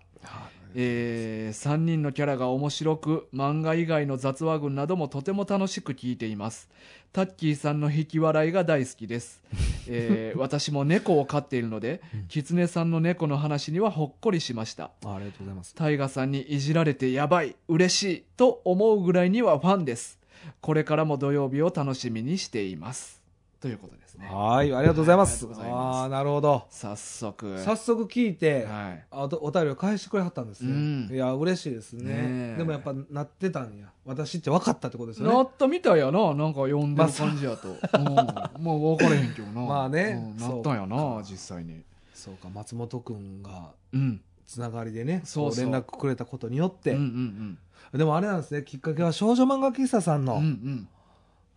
え3人のキャラが面白く、漫画以外の雑話群などもとても楽しく聞いています。タッキーさんの引き笑いが大好きです。えー私も猫を飼っているので、キツネさんの猫の話にはほっこりしました。あありがとうございますタイガさんにいじられてやばい、嬉しいと思うぐらいにはファンです。これからも土曜日を楽しみにしています。ということですね。はい、ありがとうございます。はいああなるほど。早速。早速聞いて、はい。あおお便りを返してくれはったんですね。うん。いや、嬉しいですね。ねえ。でもやっぱなってたんや。私って分かったってことですよね。なったみたいやな。なんか読んでる感じやと、うん、まあ分からへんけどな。まあね。うん。なったんやな実際に。そうか、松本くんがうん。つながりでね、そう連絡くれたことによって、うんうんでもあれなんですね、きっかけは少女漫画喫茶さんの、うんうんうん。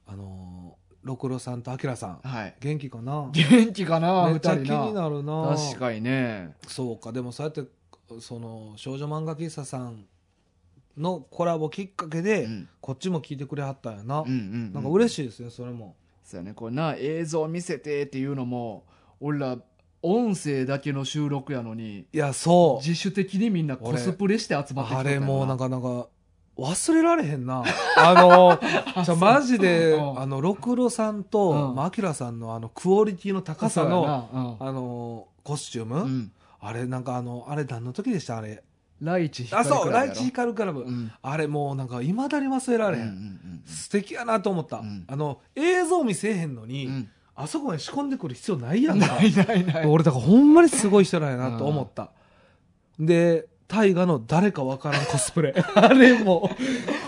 あのー、六郎さんと明さん、はい。元気かな？元気かな？二めっちゃ気になるな。確かにね。そうか。でもそうやってその少女漫画喫茶さんのコラボきっかけで、うん。こっちも聞いてくれはったんやな、うんうんなんか嬉いしいですねそれも。そうやね。これな映像見せてっていうのも俺ら音声だけの収録やのにいやそう。自主的にみんなコスプレして集まってきたあれもうなんかかなんか忘れられへんな。あのじゃあマジでうん。あの六郎さんと、うん。まあ、明さんのあのクオリティの高さののあのコスチューム、うん。あれなんかあのあれ何の時でした？あれ。ライチあそうライチチ光クラブ、うん。あれもうなんかいまだに忘れられへん、素敵やなと思った、うん。あの映像見せえへんのに、うん。あそこまで仕込んでくる必要ないやんんないないない。俺だからほんまにすごい人なんやなと思った、で大河の誰かわからんコスプレ。あれも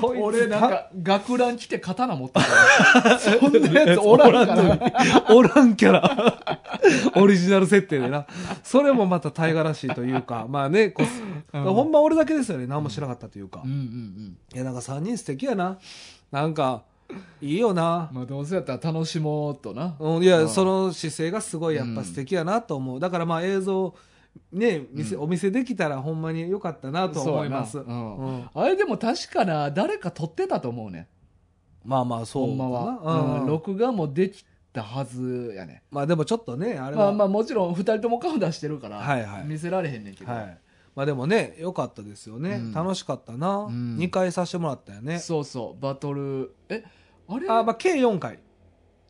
俺なんか学ラン来て刀持ってた そんなやつおらんから。おらんキャラ。オリジナル設定でな。それもまた大河らしいというかまあねコス、うん。ほんま俺だけですよね。何もしなかったというか、うんうんうん。いやなんか3人素敵やな。なんかいいよな、まあどうせやったら楽しもうとな。うん、いや、うん。その姿勢がすごいやっぱ素敵やなと思う。だからまあ映像、ね、見せ、うん。お見せできたらほんまに良かったなと思います。そうん。うん。あれでも確かな誰か撮ってたと思うねまあまあそうほんまは、録画もできたはずやねまあでもちょっとね、あれは。まあまあもちろん2人とも顔出してるから、はいはい。見せられへんねんけど、はい。まあでもね、良かったですよね。うん。楽しかったな。ん。2回させてもらったよね。そうそう。バトル。えあれ？あ、まあ計4回。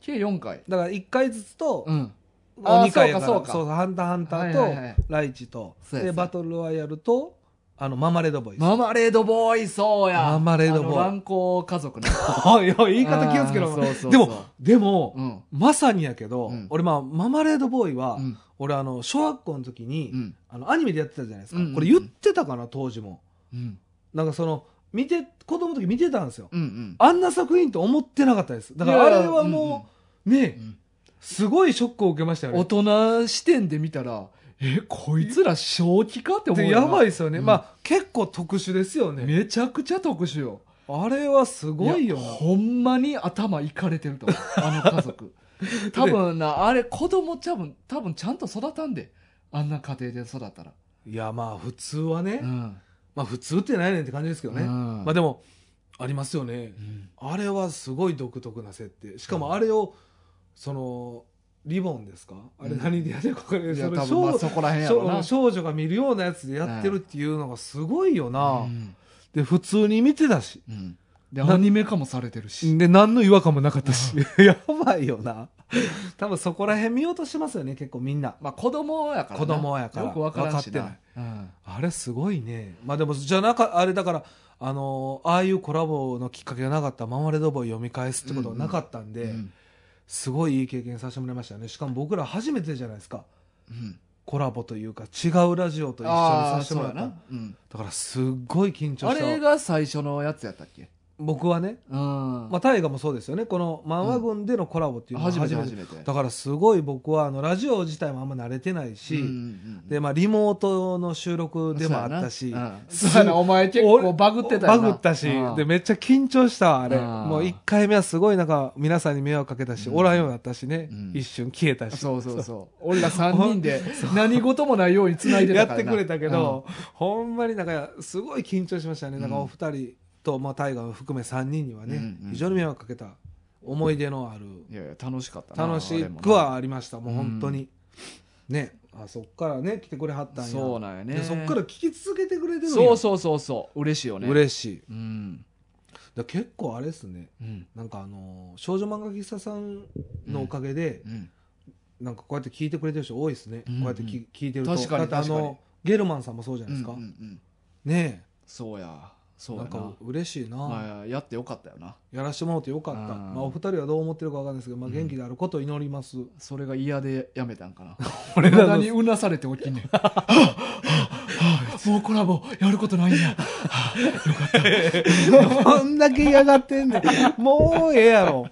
計4回。だから1回ずつと、うん2回やからそうかそうか。ハンターハンターと、はいはいはい。ライチと、で、バトルロワイヤルと、あの、ママレードボーイズ。ママレードボーイそうや。ママレードボーイ。家族ね。いや、言い方気をつけろ。そうそうそう。でも、でも、うん。まさにやけど、うん。俺まあ、ママレードボーイは、うん。俺あの、小学校の時に、うん。あの、アニメでやってたじゃないですか。これ言ってたかな、当時も。うん。なんかその、見て、子供の時見てたんですよ。うんうん。あんな作品と思ってなかったです。だからあれはもう、ね、うんすごいショックを受けましたよね。大人視点で見たらえこいつら正気かって思うやばいですよね。うんまあ、結構特殊ですよね。めちゃくちゃ特殊よあれはすごいよほんまに頭いかれてると思うあの家族 多分なあれ子供多分多分ちゃんと育たんであんな家庭で育ったらいや、まあ、普通はね、うんまあ、普通ってないねんって感じですけどね。うんまあでも、ありますよね。うんあれはすごい独特な設定。しかもあれを、その、リボンですか？あれうん何でやってるか分かんないけど、多分まあ少そこら辺やろな。少少女が見るようなやつでやってるっていうのがすごいよな。うん。で、普通に見てたし。うん。でアニメ化もされてるし。で、何の違和感もなかったし。やばいよな。多分そこら辺見ようとしますよね、結構みんな。まあ子供やからな。子供やから。よくわからんしな。分かってうん。あれすごいね。まあでも、じゃなか、あれだから、あのーああいうコラボのきっかけがなかったらママレードボーイ読み返すってことはなかったんで、うんすごいいい経験させてもらいましたね。しかも僕ら初めてじゃないですか。うんコラボというか、違うラジオと一緒にさせてもらった。うんだからすっごい緊張あした。れが最初のやつやったっけ僕はね、うん。まあ大河もそうですよね。この漫画軍でのコラボっていうのは初めて初めて。だからすごい僕はあのラジオ自体もあんま慣れてないし、うんうんうん。でまあリモートの収録でもあったし、そうん。そうやな。お前結構バグってたバグったし、うん。でめっちゃ緊張したわあれ、うん。もう1回目はすごいなんか皆さんに迷惑かけたし、うん。おらんようになったしね、うん。一瞬消えたし。そうそうそう。俺ら3人で何事もないように繋いでやたからな。ってくれたけど、ほんまになんかすごい緊張しましたね、なんかお二人と、まあ、タイガーを含め3人にはね、うんうん非常に迷惑かけた思い出のあるうんいやいや楽しかったな楽しくはありましたもう本当に、ね。あそっからね来てくれはったんや。そうなんやね。でそっから聞き続けてくれてるそうそうそうそう。嬉しいよね。嬉しい。うん。だ結構あれですね。うん。なんかあのー少女漫画喫茶さんのおかげで、うん。なんかこうやって聞いてくれてる人多いですね、うんこうやってき聞いてると。確かにあのゲルマンさんもそうじゃうないですか、んうんうん。ねそうやそうやな。なんか嬉しいな、まあ、やってよかったよな。やらしてもらってよかった、うん。まあ、お二人はどう思ってるかわかんないですけど、まあ、うん。元気であることを祈ります、それが嫌でやめたんかな。俺無駄にうなされて起きんねん もうコラボやることないんや どんだけ嫌がってんねん。もうええやろ。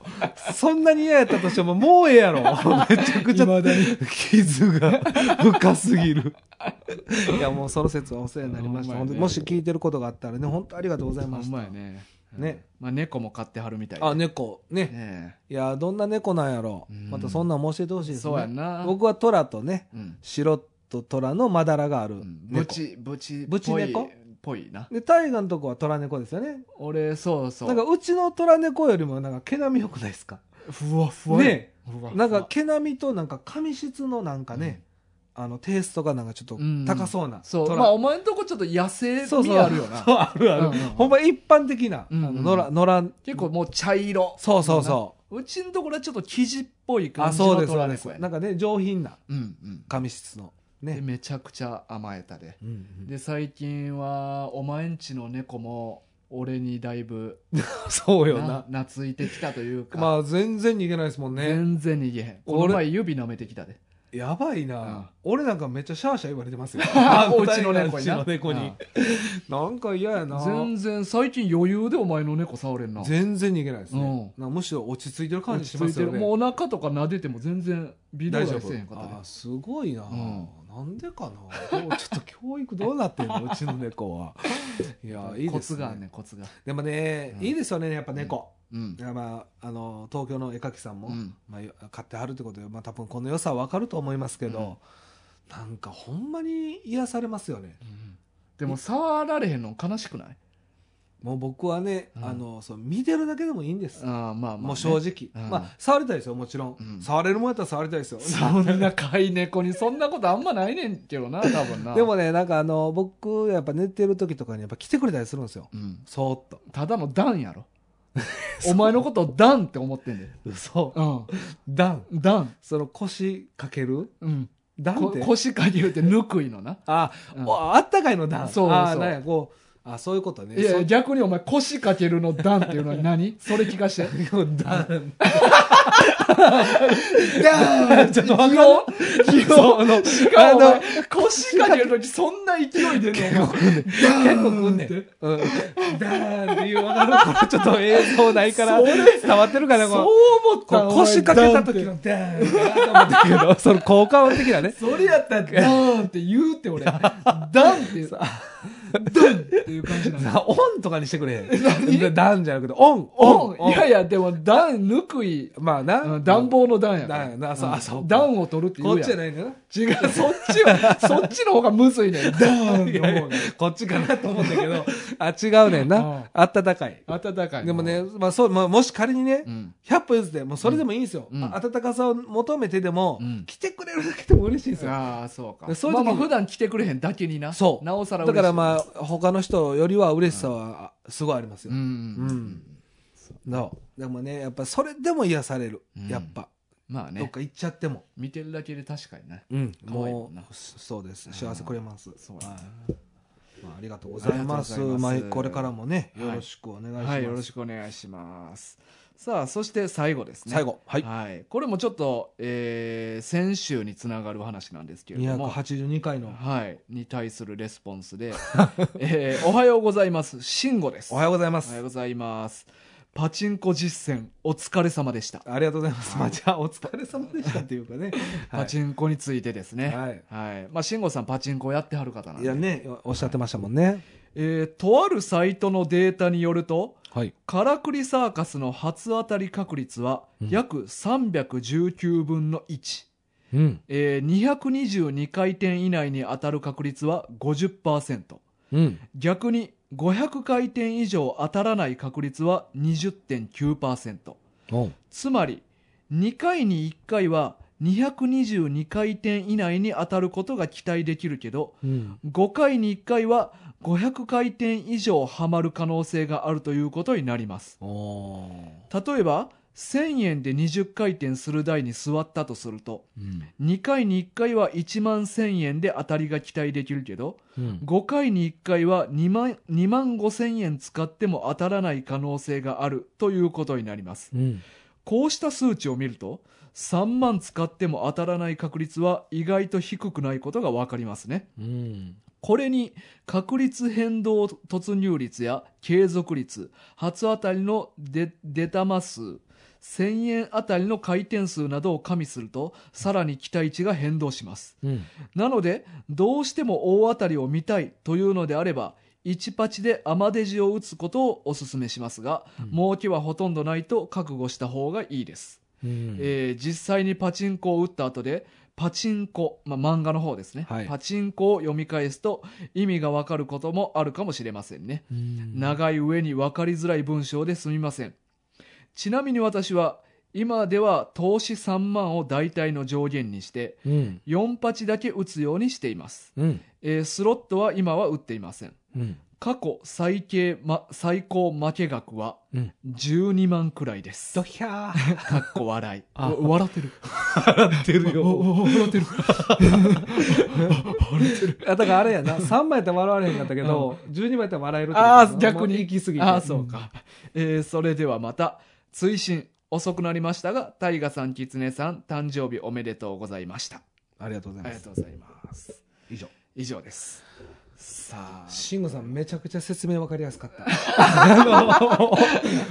そんなに嫌やったとしても、もうええやろ。めちゃくちゃ傷が深すぎる。いや、もうその説はお世話になりました。ねもし聞いてることがあったらね、本当ありがとうございまほん。まやねねまあ猫も飼ってはるみたいであ、猫。ね。ねいや、どんな猫なんやろうん。またそんなんも教えてほしいですね。そうやんな僕は虎とね、うん白と虎のまだらがあるうん。猫。ブチブチブチ猫？っぽいな。で、大河のとこは虎猫ですよね。俺そうそう。なんかうちの虎猫よりもなんか毛並み良くないですか？ふわふわ。やねなんか毛並みとなんか髪質のなんかね、あのテイストがなんかちょっと高そうな、虎そう。まあお前んとこちょっと野生そうそう味あるよな。そうあるある、うんうんほんま一般的な、うんうんあの野良野良。結構もう茶色。そうそうそう。ちんところはちょっと生地っぽい感じあそうのですそうです。虎猫やねなんかね上品なうんうん。髪質の。でね、めちゃくちゃ甘えたで。うんうん。で最近はお前んちの猫も俺にだいぶ そうよな。な懐いてきたというか、まあ全然逃げないですもんね。全然逃げへん。こ俺の前指舐めてきたで。やばいな、俺なんかめっちゃシャーシャー言われてますよ。お家の猫にな。うちの猫に。なんか嫌やな。全然最近余裕でお前の猫触れんな。全然逃げないですね、うん。むしろ落ち着いてる感じしますよね。もうお腹とか撫でても全然微動だせえへんかったすごいな、んなんでかな？どうちょっと教育どうなってんの？うちの猫は。いやいいですね。コツがねんコツが。でもね、うん。いいですよねやっぱ猫、うん。いやまあ、あの東京の絵描きさんも、うん。まあ、買ってはるってことで、まあ、多分この良さは分かると思いますけど、なんかほんまに癒されますよね。でも触られへんの悲しくない？もう僕はね、うん。あのそう見てるだけでもいいんです、あーまあまあね、もう正直、うん。まあ触りたいですよもちろん、うん。触れるもんやったら触りたいですよ。そんな飼い猫にそんなことあんまないねんけどな 多分な。でもねなんかあの僕やっぱ寝てる時とかにやっぱ来てくれたりするんですよ。うん、そーっと。ただのダンやろ。お前のことをダンって思ってんで嘘う。ダン。んダン。その腰かける？うん。こダンって？腰かけるってぬくいのな。あ、うん。おあったかいのダン。そうそう。あなんやこうあそういうことね。そいや逆にお前腰かけるのダンっていうのは何？それ聞かして。ダンダンちょっとわかるしかも腰かけるのにそんな勢いでんのお前。結構くんねん。うん。ダーンっていうわかる。これちょっと映像ないから伝わってるかなそうこ思った腰かけた時のダーンかなと思ったけど、その効果音的なね。それやったらダーンって言うって俺。ダンってダンっていう感じなん オンとかにしてくれ。へん。ダンじゃなくて、オン、オオン。ンいやいやでもダンぬくい。まあな。うん暖房の暖やから。暖やな。そうあそうか。暖を取るって言こっちじゃないんだよな。違うそっちは そっちの方がむずいねん。ダーンの方が。こっちかなと思ったけど、あ、違うねんうん。な。あったかい。暖かい。でもね、まあそう、まあもし仮にねう、ん。100歩譲って、もうそれでもいいんですよ。うん。あ暖かさを求めてでもうん、来てくれるだけでも嬉しいんですよ。ああそうか。でそういう時普段来てくれへんだけにな。そう。なおさらだからまああ、他の人よりは嬉しさはあすごいありますよ。うん。でもね、やっぱそれでも癒される。うん。やっぱ、まあね。どっか行っちゃっても。見てるだけで確かにね。うん、もう、そうです。幸せくれます。そう。やなはいまあ、ありがとうございます。ありがとうございます。まあ、これからもね、はい。よろしくお願いします。はいよろしくお願いしますさあそして最後ですね最後。はい。はい、これもちょっと、えー先週につながる話なんですけれども、282回の。はい、に対するレスポンスで、えーおはようございます慎吾ですおはようございますおはよ。うございますパチンコ実践お疲れ様でした、ありがとうございます。まあ、じゃあ、お疲れ様でしたっていうかね。パチンコについてですねはい。はいまあ慎吾さんパチンコやってはる方なんでいやね、おっしゃってましたもんね。えーとあるサイトのデータによるとはい。カラクリサーカスの初当たり確率はうん約319分の1、うん。えー222回転以内に当たる確率は50%うん。逆に500回転以上当たらない確率は20.9%おうつまり2回に1回は222回転以内に当たることが期待できるけどうん。5回に1回は500回転以上はまる可能性があるということになります。例えば1000円で20回転する台に座ったとすると、うん。2回に1回は1万1000円で当たりが期待できるけど、うん。5回に1回は2万 ,2 万5千円使っても当たらない可能性があるということになります。うん。こうした数値を見ると、3万使っても当たらない確率は意外と低くないことがわかりますね。うんこれに確率変動突入率や継続率、初当たりの出出玉数、1000円あたりの回転数などを加味すると、さらに期待値が変動します。うんなので、どうしても大当たりを見たいというのであれば、1パチでアマデジを打つことをお勧めしますが、儲けはほとんどないと覚悟した方がいいです。うんえー実際にパチンコを打った後で、パチンコ、まあ、漫画の方ですね、はいパチンコを読み返すと意味がわかることもあるかもしれませんね。うん長い上に分かりづらい文章ですみません。ちなみに私は、今では投資3万を大体の上限にして、うん4パチだけ打つようにしています。うんえースロットは今は打っていません。うん過去最低、ま、最高負け額はうん12万くらいです。ドヒャー かっこ笑い。笑ってる。笑ってるおおお笑ってる。あだからあれやな3枚やったら笑われへんかったけど、12枚やったら笑えるああ、な逆に。行き過ぎてああ、そうか。えーそれではまた、追伸遅くなりましたが、タイガさん、キツネさん、誕生日おめでとうございました。ありがとうございますありがとうございます。以上以上です。さあ、慎吾さんめちゃくちゃ説明わかりやすかった。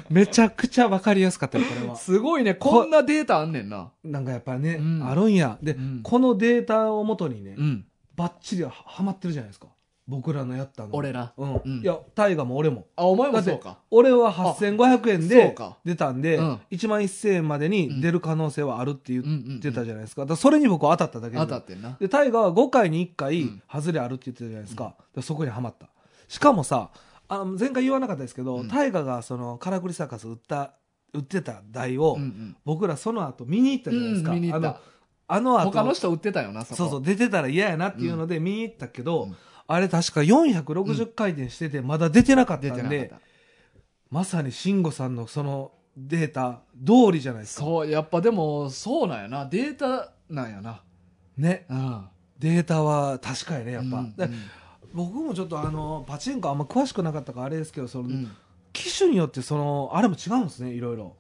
めちゃくちゃわかりやすかったよこれは。すごいね、こんなデータあんねんな。なんかやっぱね、うん。あるんや。で、うん。このデータをもとにね、うん。バッチリははまってるじゃないですか僕らのやったの俺らうん、うんいや大河も俺もあ、お前もそうか。俺は8500円そうでか出たんで、うん1万1000円までに出る可能性はあるって言うんうんうんってたじゃないですか。だからそれに僕は当たっただけで。当たってんな。で、タイガーは5回に1回うん、外れあるって言ってたじゃないですか。そこにはまった。しかもさ、あの前回言わなかったですけど、うんタイガーがその、カラクリサーカス売った、売ってた台を、うんうん。僕らその後見に行ったじゃないですか。うん見に行ったあの、あの後、他の人売ってたよな、そこ。そうそう、出てたら嫌やなっていうので見に行ったけど、うんあれ確か460回転してて、まだ出てなかったんで、た。まさに慎吾さんのそのデータ通りじゃないですか。そう、やっぱでも、そうなんやな。データなんやな。ね。うん。データは確かにね、やっぱ。うんで僕もちょっとあの、パチンコあんま詳しくなかったからあれですけど、その、うん機種によってその、あれも違うんですね、いろいろ。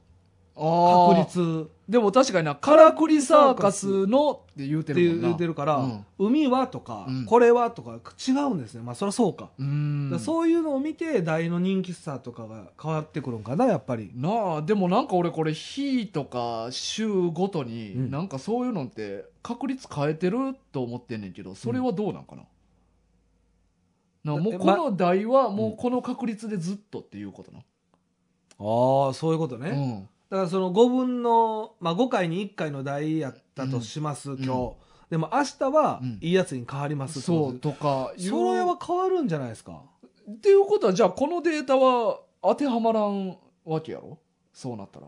確率でも確かにな、カラクリサーカスのって言うてるもんな。言ってるから、うん海はとか、うんこれはとか違うんですね。まあそりゃそうか。うーん。だからそういうのを見て、大の人気さとかが変わってくるんかな、やっぱり。なあ、でもなんか俺これ日とか週ごとに、うんなんかそういうのって確率変えてると思ってんねんけど、それはどうなんかな、なもうえこの台はもうこの確率でずっとっていうことな。ああ、そういうことね。うん。だからその5分の、まあ5回に1回の台やったとします、ん今日。でも明日はうんいいやつに変わりますそうとか。それは変わるんじゃないですか？っていうことは、じゃあこのデータは当てはまらんわけやろ？そうなったら。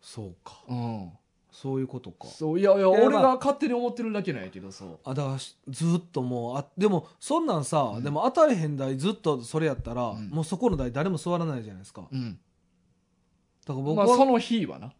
そうかうん。そういうことかそう、いやいや、俺が勝手に思ってるだけなんやけど、そう。あだからしずっともうあでもそんなんさ、うんでも当たれへん台ずっとそれやったら、うんもうそこの台誰も座らないじゃないですかうん。だから僕は、まあその日はな。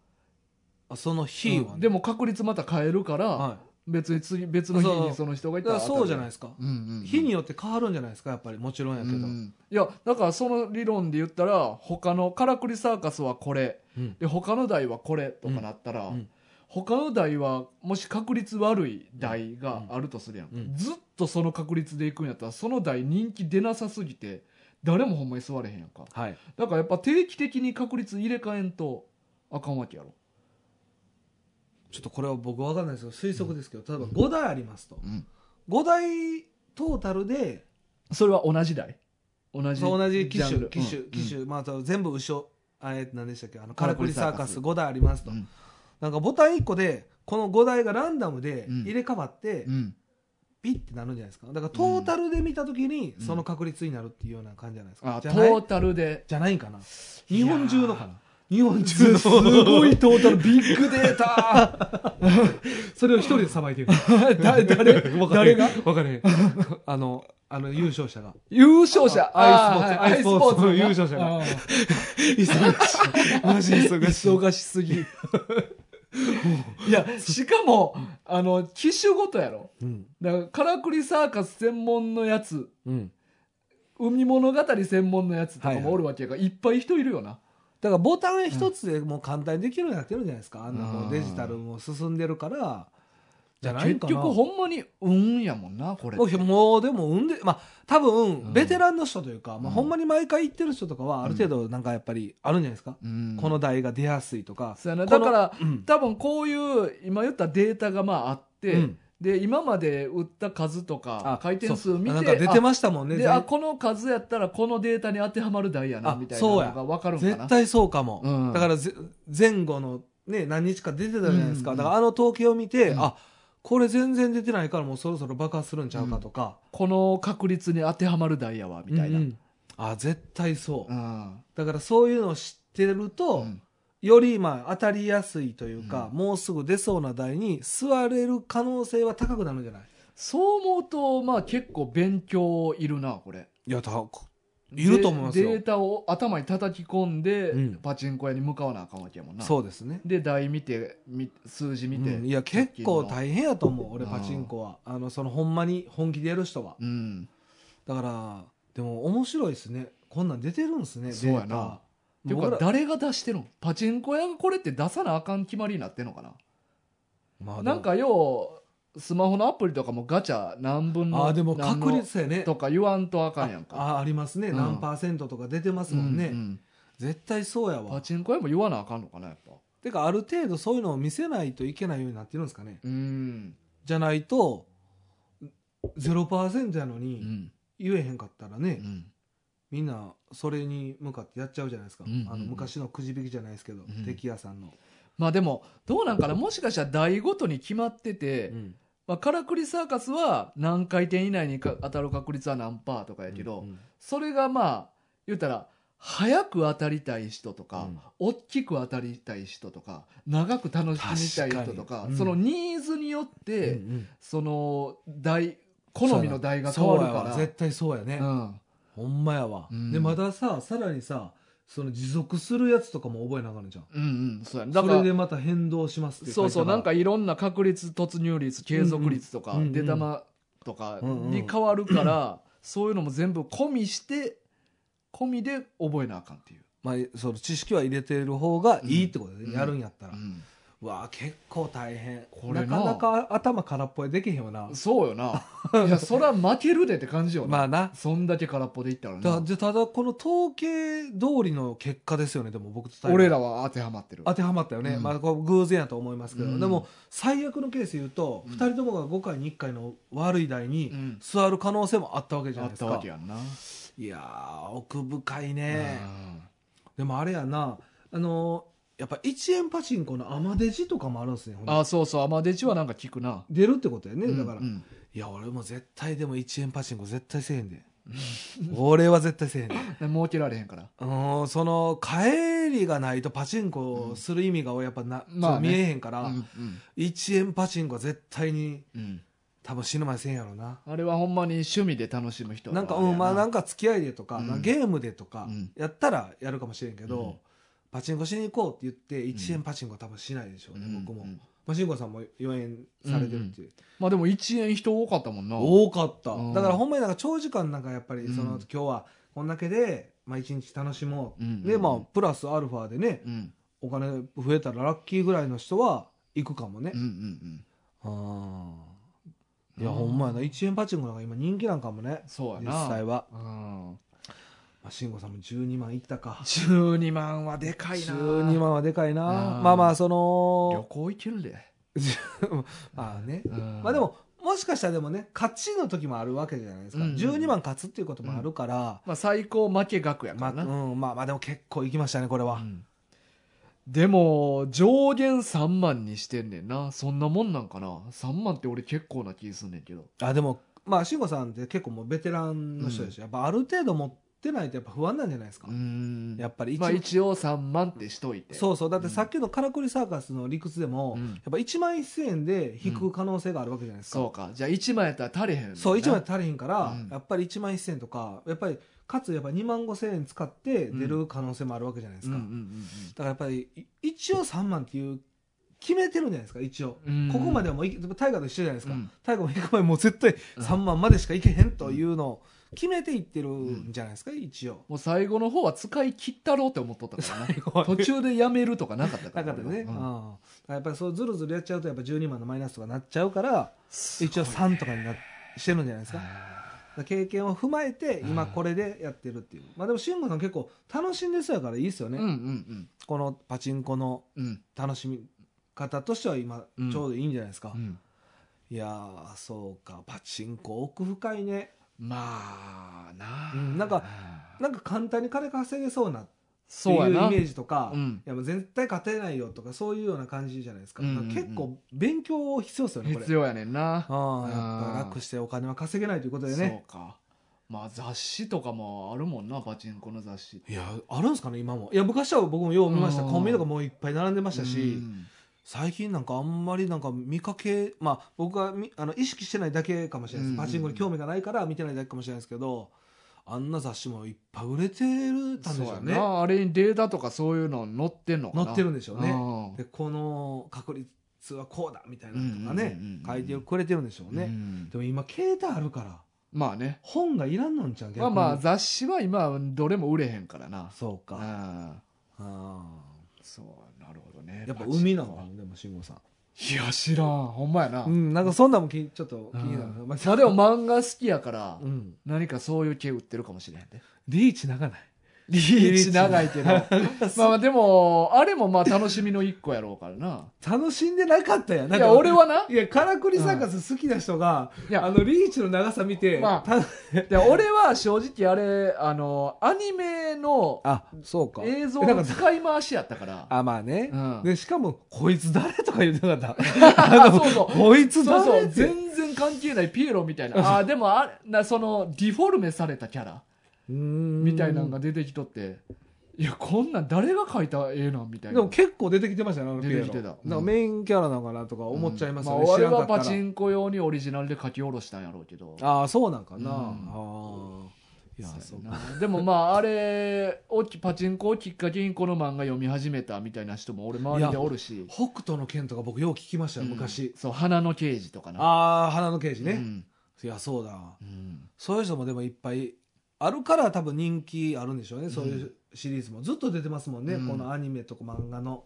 あその日は、ね。うん。でも確率また変えるから、は別に次別の日にその人がいい、だからそうじゃないいですか、うんうんうん。日によって変わるんじゃないですかやっぱりもちろんやけど、うんいやだからその理論で言ったら他のカラクリサーカスはこれ。うん。で他の台はこれとかなったら、うん。他の台はもし確率悪い台があるとするやん、うんずっとその確率でいくんやったらその台人気出なさすぎて誰もほんまに座れへんやんか。はい。だからやっぱ定期的に確率入れ替えんとあかんわけやろ、ちょっとこれは僕わかんないですけど推測ですけど例えば5台ありますと、うん。5台トータルでそれは同じ台。同じそう同じ機種機種うん。機種、まあ全部後ろ。あえ何でしたっけ？あのカカラクリサーカス。カス。5台ありますと、うん。なんかボタン1個でこの5台がランダムでうん。入れ替わって、うんピッてなるんじゃないですか。だからトータルで見た時にうん。その確率になるっていうような感じじゃないですか、あトじゃない？ータルで。じゃないんかな。日本中のかいな？日本中の。すごいトータルビッグデータ。それを一人でさばいてる。誰 誰？わかれへん誰が？わかれへんあのあの優勝者が。優勝者？あアイスポーツ。アイスポーツの優勝者が。うん 忙しい。忙しい。忙しすぎいやしかもあの機種ごとやろ。うん。だからからくりサーカス専門のやつ。うん。海物語専門のやつとかはいはい。もおるわけやから、いっぱい人いるよな。だからボタン一つでもう簡単にできるようになってるんじゃないですか。あんなデジタルも進んでるからじゃない結局ほんまに運やもんなこれもうでも産んでまあ多分うん。ベテランの人というか、まあ、うん。ほんまに毎回行ってる人とかはある程度なんかやっぱりあるんじゃないですか、うん。この台が出やすいとか、そうやな。このだからうん。多分こういう今言ったデータがまああって、うん。で今まで売った数とか回転数見て出てましたもんねぜであこの数やったらこのデータに当てはまる台やなあみたいなのが分かるんかな。絶対そうかも、うん。だからぜ前後のね何日か出てたじゃないですか、うん。だからあの統計を見て、うん。あこれ全然出てないからもうそろそろ爆発するんちゃうかとか、この確率に当てはまる台やわみたいな、うんうん。あ絶対そう、うん。だからそういうのを知ってると、うん。よりまあ当たりやすいというか、うもうすぐ出そうな台に座れる可能性は高くなるんじゃない？そう思うとまあ結構勉強いるなこれ。いやたいると思いますよ。でデータを頭に叩き込んで、うん。パチンコ屋に向かわなあかんわけやもんな。そうですね。で台見てみ数字見て、うん。いや結構変大変やと思う俺うん。パチンコは。あのそのほんまに本気でやる人は。うん。だからでも面白いですね。こんなん出てるんですねそうやな。データ。っていう僕から誰が出してるの？パチンコ屋がこれって出さなあかん決まりになってんのかな？まあなんかようスマホのアプリとかもガチャ何分のあでも確率やね。とか言わんとあかんやんか。あありますね、うん。何パーセントとか出てますもんね、うんうん。絶対そうやわ。パチンコ屋も言わなあかんのかなやっぱ。てかある程度そういうのを見せないといけないようになってるんですかね。うん、じゃないと0%やのうにん。言えへんかったらね、うん。みんなそれに向かってやっちゃうじゃないですか、うんうんうん。あの昔のくじ引きじゃないですけど、うん。敵屋さんの、まあでもどうなんかな。もしかしたら台ごとに決まってて、うんまあ、カラクリサーカスは何回転以内にか当たる確率は何パーとかやけど、うんそれがまあ言ったら早く当たりたい人とか、大きく当たりたい人とか長く楽しみたい人とかうん。そのニーズによって、うんうん。その台好みの台が変わるから。わ。絶対そうやね、うん。ほんまやわ、うん。でまだささらにさその持続するやつとかも覚えなあかんのじゃん。うんうんそうやね。だそれでまた変動しますってそうそうなんかかいろんな確率突入率継続率とか、うんうん出玉とかうんうんに変わるから、そういうのも全部込みして込みで覚えなあかんっていう、まあ、その知識は入れてる方がいいってことで、うん。やるんやったら、うんわあ結構大変。これな。なかなか頭空っぽでできへんよな。そうよな。いや そりゃ負けるでって感じよな、まあな。そんだけ空っぽでいったらな。だでただこの統計通りの結果ですよね。でも僕と俺らは当てはまってる。当てはまったよね、うん。まあこう偶然やと思いますけど、うん。でも最悪のケース言うと、うん。2人ともが5回に1回の悪い台にうん。座る可能性もあったわけじゃあっないですか、たわけやんな、いやー奥深いね、うん。でもあれやな。あのーやっぱ1円パチンコのアマデジとかもあるんですねほんであそうそうアマデチはなんか聞くな、出るってことやね。だから、うん。うんいや俺も絶対でも1円パチンコ絶対せえへんで。俺は絶対せえへんで。で 儲けられへんから。うんその帰りがないとパチンコする意味がやっぱな、まあね。見えへんから、うんうん。1円パチンコは絶対にうん。多分死ぬまでせんやろな。あれはほんまに趣味で楽しむ人なんかうんまあなんかか付き合いでとか、うん。まあゲームでとかうん。やったらやるかもしれんけど、うんパチンコしに行こうって言って1円パチンコは多分しないでしょうね、僕も、まあ、慎吾さんも4円されてるっていう、まあでも1円人多かったもんな。多かった、うん。だからほんまになんか長時間なんかやっぱりうん。その、今日はこんだけで、まあ、1日楽しもう、うんでまあプラスアルファでねうん。お金増えたらラッキーぐらいの人は行くかもね。うんう、んうん。あー。いやうんほんまやな。1円パチンコなんか今人気なんかもね。そうやな。実際は、うん。まあ、慎吾さんも12万いったか。12万はでかいな。12万はでかいな。うん。まあまあそ旅の行行けるで。まあね。うん。まあでももしかしたらでもね勝ちの時もあるわけじゃないですか、うん。12万勝つっていうこともあるから、まあ最高負け額やかまあ、らなうん、まあまあでも結構いきましたねこれは、うん。でも上限3万にしてんねんな。そんなもんなんかな。3万って俺結構な気すんねんけど。あでもまあ慎吾さんって結構もうベテランの人でしょ、やっぱある程度持っってないとやっぱ不安なんじゃないですか、うん。やっぱり一まあ一応3万ってしといて。そうそう。だってさっきのカラクリサーカスの理屈でも、うん。やっぱ1万1000円で引く可能性があるわけじゃないですか、そうか。じゃあ1万やったら足りへんそう1万足りひんから、うん。やっぱり1万1000円とかやっぱりかつやっぱ2万5000円使って出る可能性もあるわけじゃないですか、うんうんだからやっぱりい一応3万っていう決めてるんじゃないですか一応、うん。うんここまではもうい大河と一緒じゃないですか、うん。大河も行く前もう絶対3万までしかいけへんというのを決めていってるんじゃないですか一応。もう最後の方は使い切ったろうって思っとったからな。最後は途中でやめるとかなかったかならかったね、うん。うん。やっぱりそうずるずるやっちゃうとやっぱ12万のマイナスとかなっちゃうから一応3とかになしてるんじゃないですか。経験を踏まえて今これでやってるっていう。まあでも慎吾さん結構楽しんでそうやからいいですよね、このパチンコの楽しみ方としては今うん。ちょうどいいんじゃないですか、うん。いやーそうか。パチンコ奥深いねまあなうんなんかなんか簡単に金稼げそうなっていうイメージとか、うん。いやもう絶対勝てないよとかそういうような感じじゃないですか,、うんうんうん。結構勉強必要ですよねこれ。必要やねんな。ああやっぱ楽してお金は稼げないということでね。そうか。まあ雑誌とかもあるもんなパチンコの雑誌いやあるんですかね今も。いや昔は僕もよう見ました。うん。コンビニとかもういっぱい並んでましたし、うん最近なんかあんまりなんか見かけまあ僕はみあの意識してないだけかもしれないです、パチンコに興味がないから見てないだけかもしれないですけどあんな雑誌もいっぱい売れてるたんでしょうねあれにデータとかそういうの載ってんのかな。載ってるんでしょうね。うん。でこの確率はこうだみたいなのとかね書いてくれてるんでしょうね、うん。でも今携帯あるからまあね。本がいらんのんちゃうまあまあ雑誌は今どれも売れへんからな。そうか、あああそうなるほどね。やっぱ海なのでも慎吾さん。いや知らん。ほんまやな、うんなんかそんなんもきちょっと気になる、うん。ままあでも漫画好きやから、うん。何かそういう系売ってるかもしれへんで。リーチ長ない？リーチ長いけど。まあまあでもあれもまあ楽しみの一個やろうからな。楽しんでなかったやんいかや俺はな。いやカラクリサーカス好きな人が、いや。あのリーチの長さ見て、まあ。たで俺は正直あれあのアニメのあそうか。映像の使い回しやったから。あまあね、うん。でしかもこいつ誰とか言ってな。かったあそうそう。こいつそうそう。全然関係ないピエロみたいな。あでもあなそのディフォルメされたキャラみたいなのが出てきとっていやこんなん誰が描いた絵なんみたいな。でも結構出てきてましたね出てきてた。なんかメインキャラなのかなとか思っちゃいますよね、うん。まあ、知俺はパチンコ用にオリジナルで書き下ろしたんやろうけど。ああそうなんかな、うん。ああいやそうな。でもまああれをきパチンコをきっかけにこの漫画読み始めたみたいな人も俺周りでおるし。北斗の拳とか僕よう聞きましたよ、うん。昔。そう花の刑事とかな。ああ花の刑事ね、うん。いやそうだ。うん。そういう人もでもいっぱいあるから多分人気あるんでしょうね、そういうシリーズも。ずっと出てますもんね、うん。このアニメとか漫画の、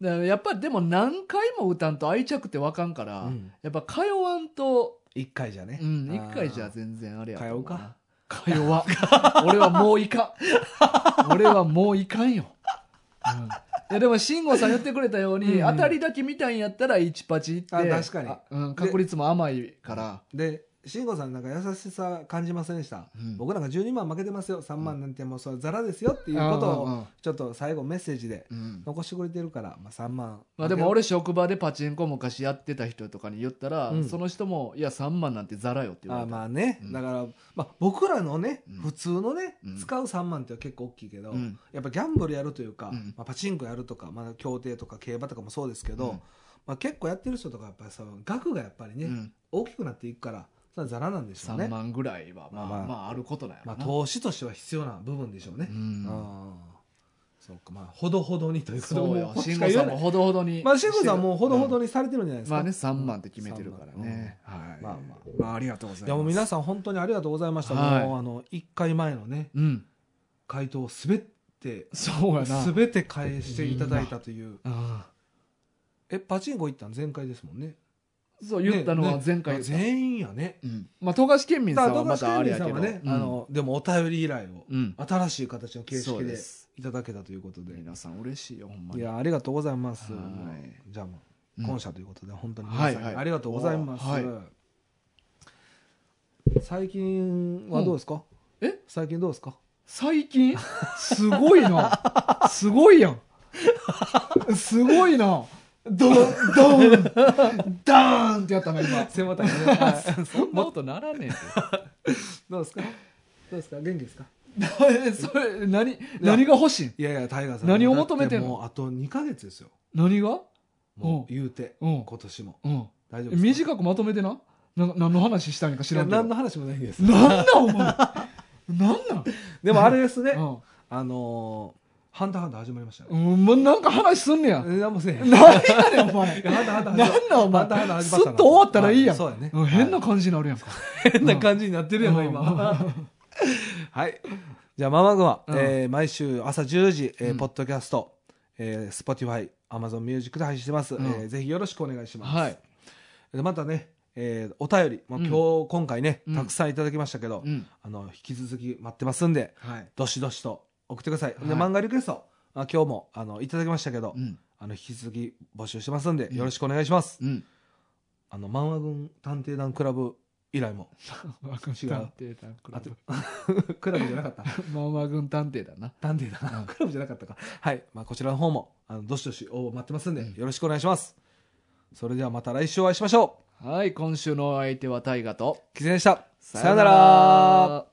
だからやっぱでも何回も歌んと愛着ってわかんから、うん。やっぱ通わんと一回じゃね、うんあー一回じゃ全然あれやと思通うか？通わ俺はもういかん。俺はもうい かんよ、うん、いやでも慎吾さん言ってくれたように、うん。当たりだけ見たいんやったら1パチってあ確かに。あうん、確率も甘いから。で慎吾さんなんか優しさ感じませんでした、うん。僕なんか12万負けてますよ。3万なんてもうそれザラですよっていうことをちょっと最後メッセージでうん。残してくれてるから、まあ、3万。まあ、でも俺職場でパチンコ昔やってた人とかに言ったら、うん。その人も「いや3万なんてザラよ」って言わあれた。まあね、うん。だから、まあ、僕らのね、うん。普通のね、うん。使う3万って結構大きいけど、うん。やっぱギャンブルやるというか、うん。まあ、パチンコやるとか、まあ、競艇とか競馬とかもそうですけど、うん。まあ、結構やってる人とかやっぱりその額がやっぱりね、うん。大きくなっていくからそれはザラなんでしょうね。3、万ぐらいはまあ、まあまあ。まあ、あることなんやまあ、投資としては必要な部分でしょうね、うん。ああそうか。まあほどほどにということそうよ。慎吾さんもほどほどにまあ慎吾さんもほどほどに、にされてるんじゃないですか、まあね3万って決めてるからね、はい。まあまあ。まあありがとうございます。いやもう皆さん本当にありがとうございました、はい。もうあの1回前のねうん。回答をすべてそうやな。すべて返していただいたという。あえパチンコ行ったん前回ですもんね。あそう言ったのはね前回言った、全員やね。うん。まあ富樫県民さんはまたあれやけどね、あのでもお便り依頼をうん、新しい形の形そう式でです。いただけたということで。皆さん嬉しいよほんまに。いやありがとうございます。はい。じゃあもううん。今社ということで本当に皆さんはいはい。ありがとうございます、はい。最近はどうですか、うん。え？最近どうですか？最近？すごいな。すごいやん。すごいなドンドンダーンってやったな今。背もたれね。は いそんな音ならねえってどうですか？どうですか？元気ですか？え それ、何、何が欲しいん？いやいや、タイガーさん。何を求めてもうあと2ヶ月ですよ。何が？もう言うて、うん。今年も。うん。大丈夫短くまとめてな？な何の話したんか知らんけど。何の話もないんです。なんなんお前。なんなん？でもあれですね、うあのー、ハンターハンター始まりましたね。ん。うん、もうなんか話すんねや。え何もせえへん。何やねん、お前。ハンターハンターなんなんお前ハンターハンター始すっまったなと終わったらいいやん。そうやね。うん変なはい感じになるやんか。変な感じになってるやん、うん今。はい。じゃあ、ママ君は、うんえー毎週朝10時、えポッドキャスト、えー、Spotify、Amazon Music で配信してます、うんえーぜひよろしくお願いします。はい。でまたね、えーお便り、まあ、うん今日、今回ね、うんたくさんいただきましたけど、うん。あの、引き続き待ってますんで、はい。どしどしと送ってください。で、はい漫画リクエスト、あ今日も、あの、いただきましたけど、うん。あの、引き続き募集してますんで、うんよろしくお願いします。うん。あの、漫画軍探偵団クラブ以来も、マ軍違う探偵団クラブ。クラブじゃなかった。ママ軍探偵だな。探偵だな。クラブじゃなかったか。はい。まあ、こちらの方も、あの、どしどし応募待ってますんで、うんよろしくお願いします。それではまた来週お会いしましょはい、今週のお相手は大ガと。う。キゼでした。さよなら。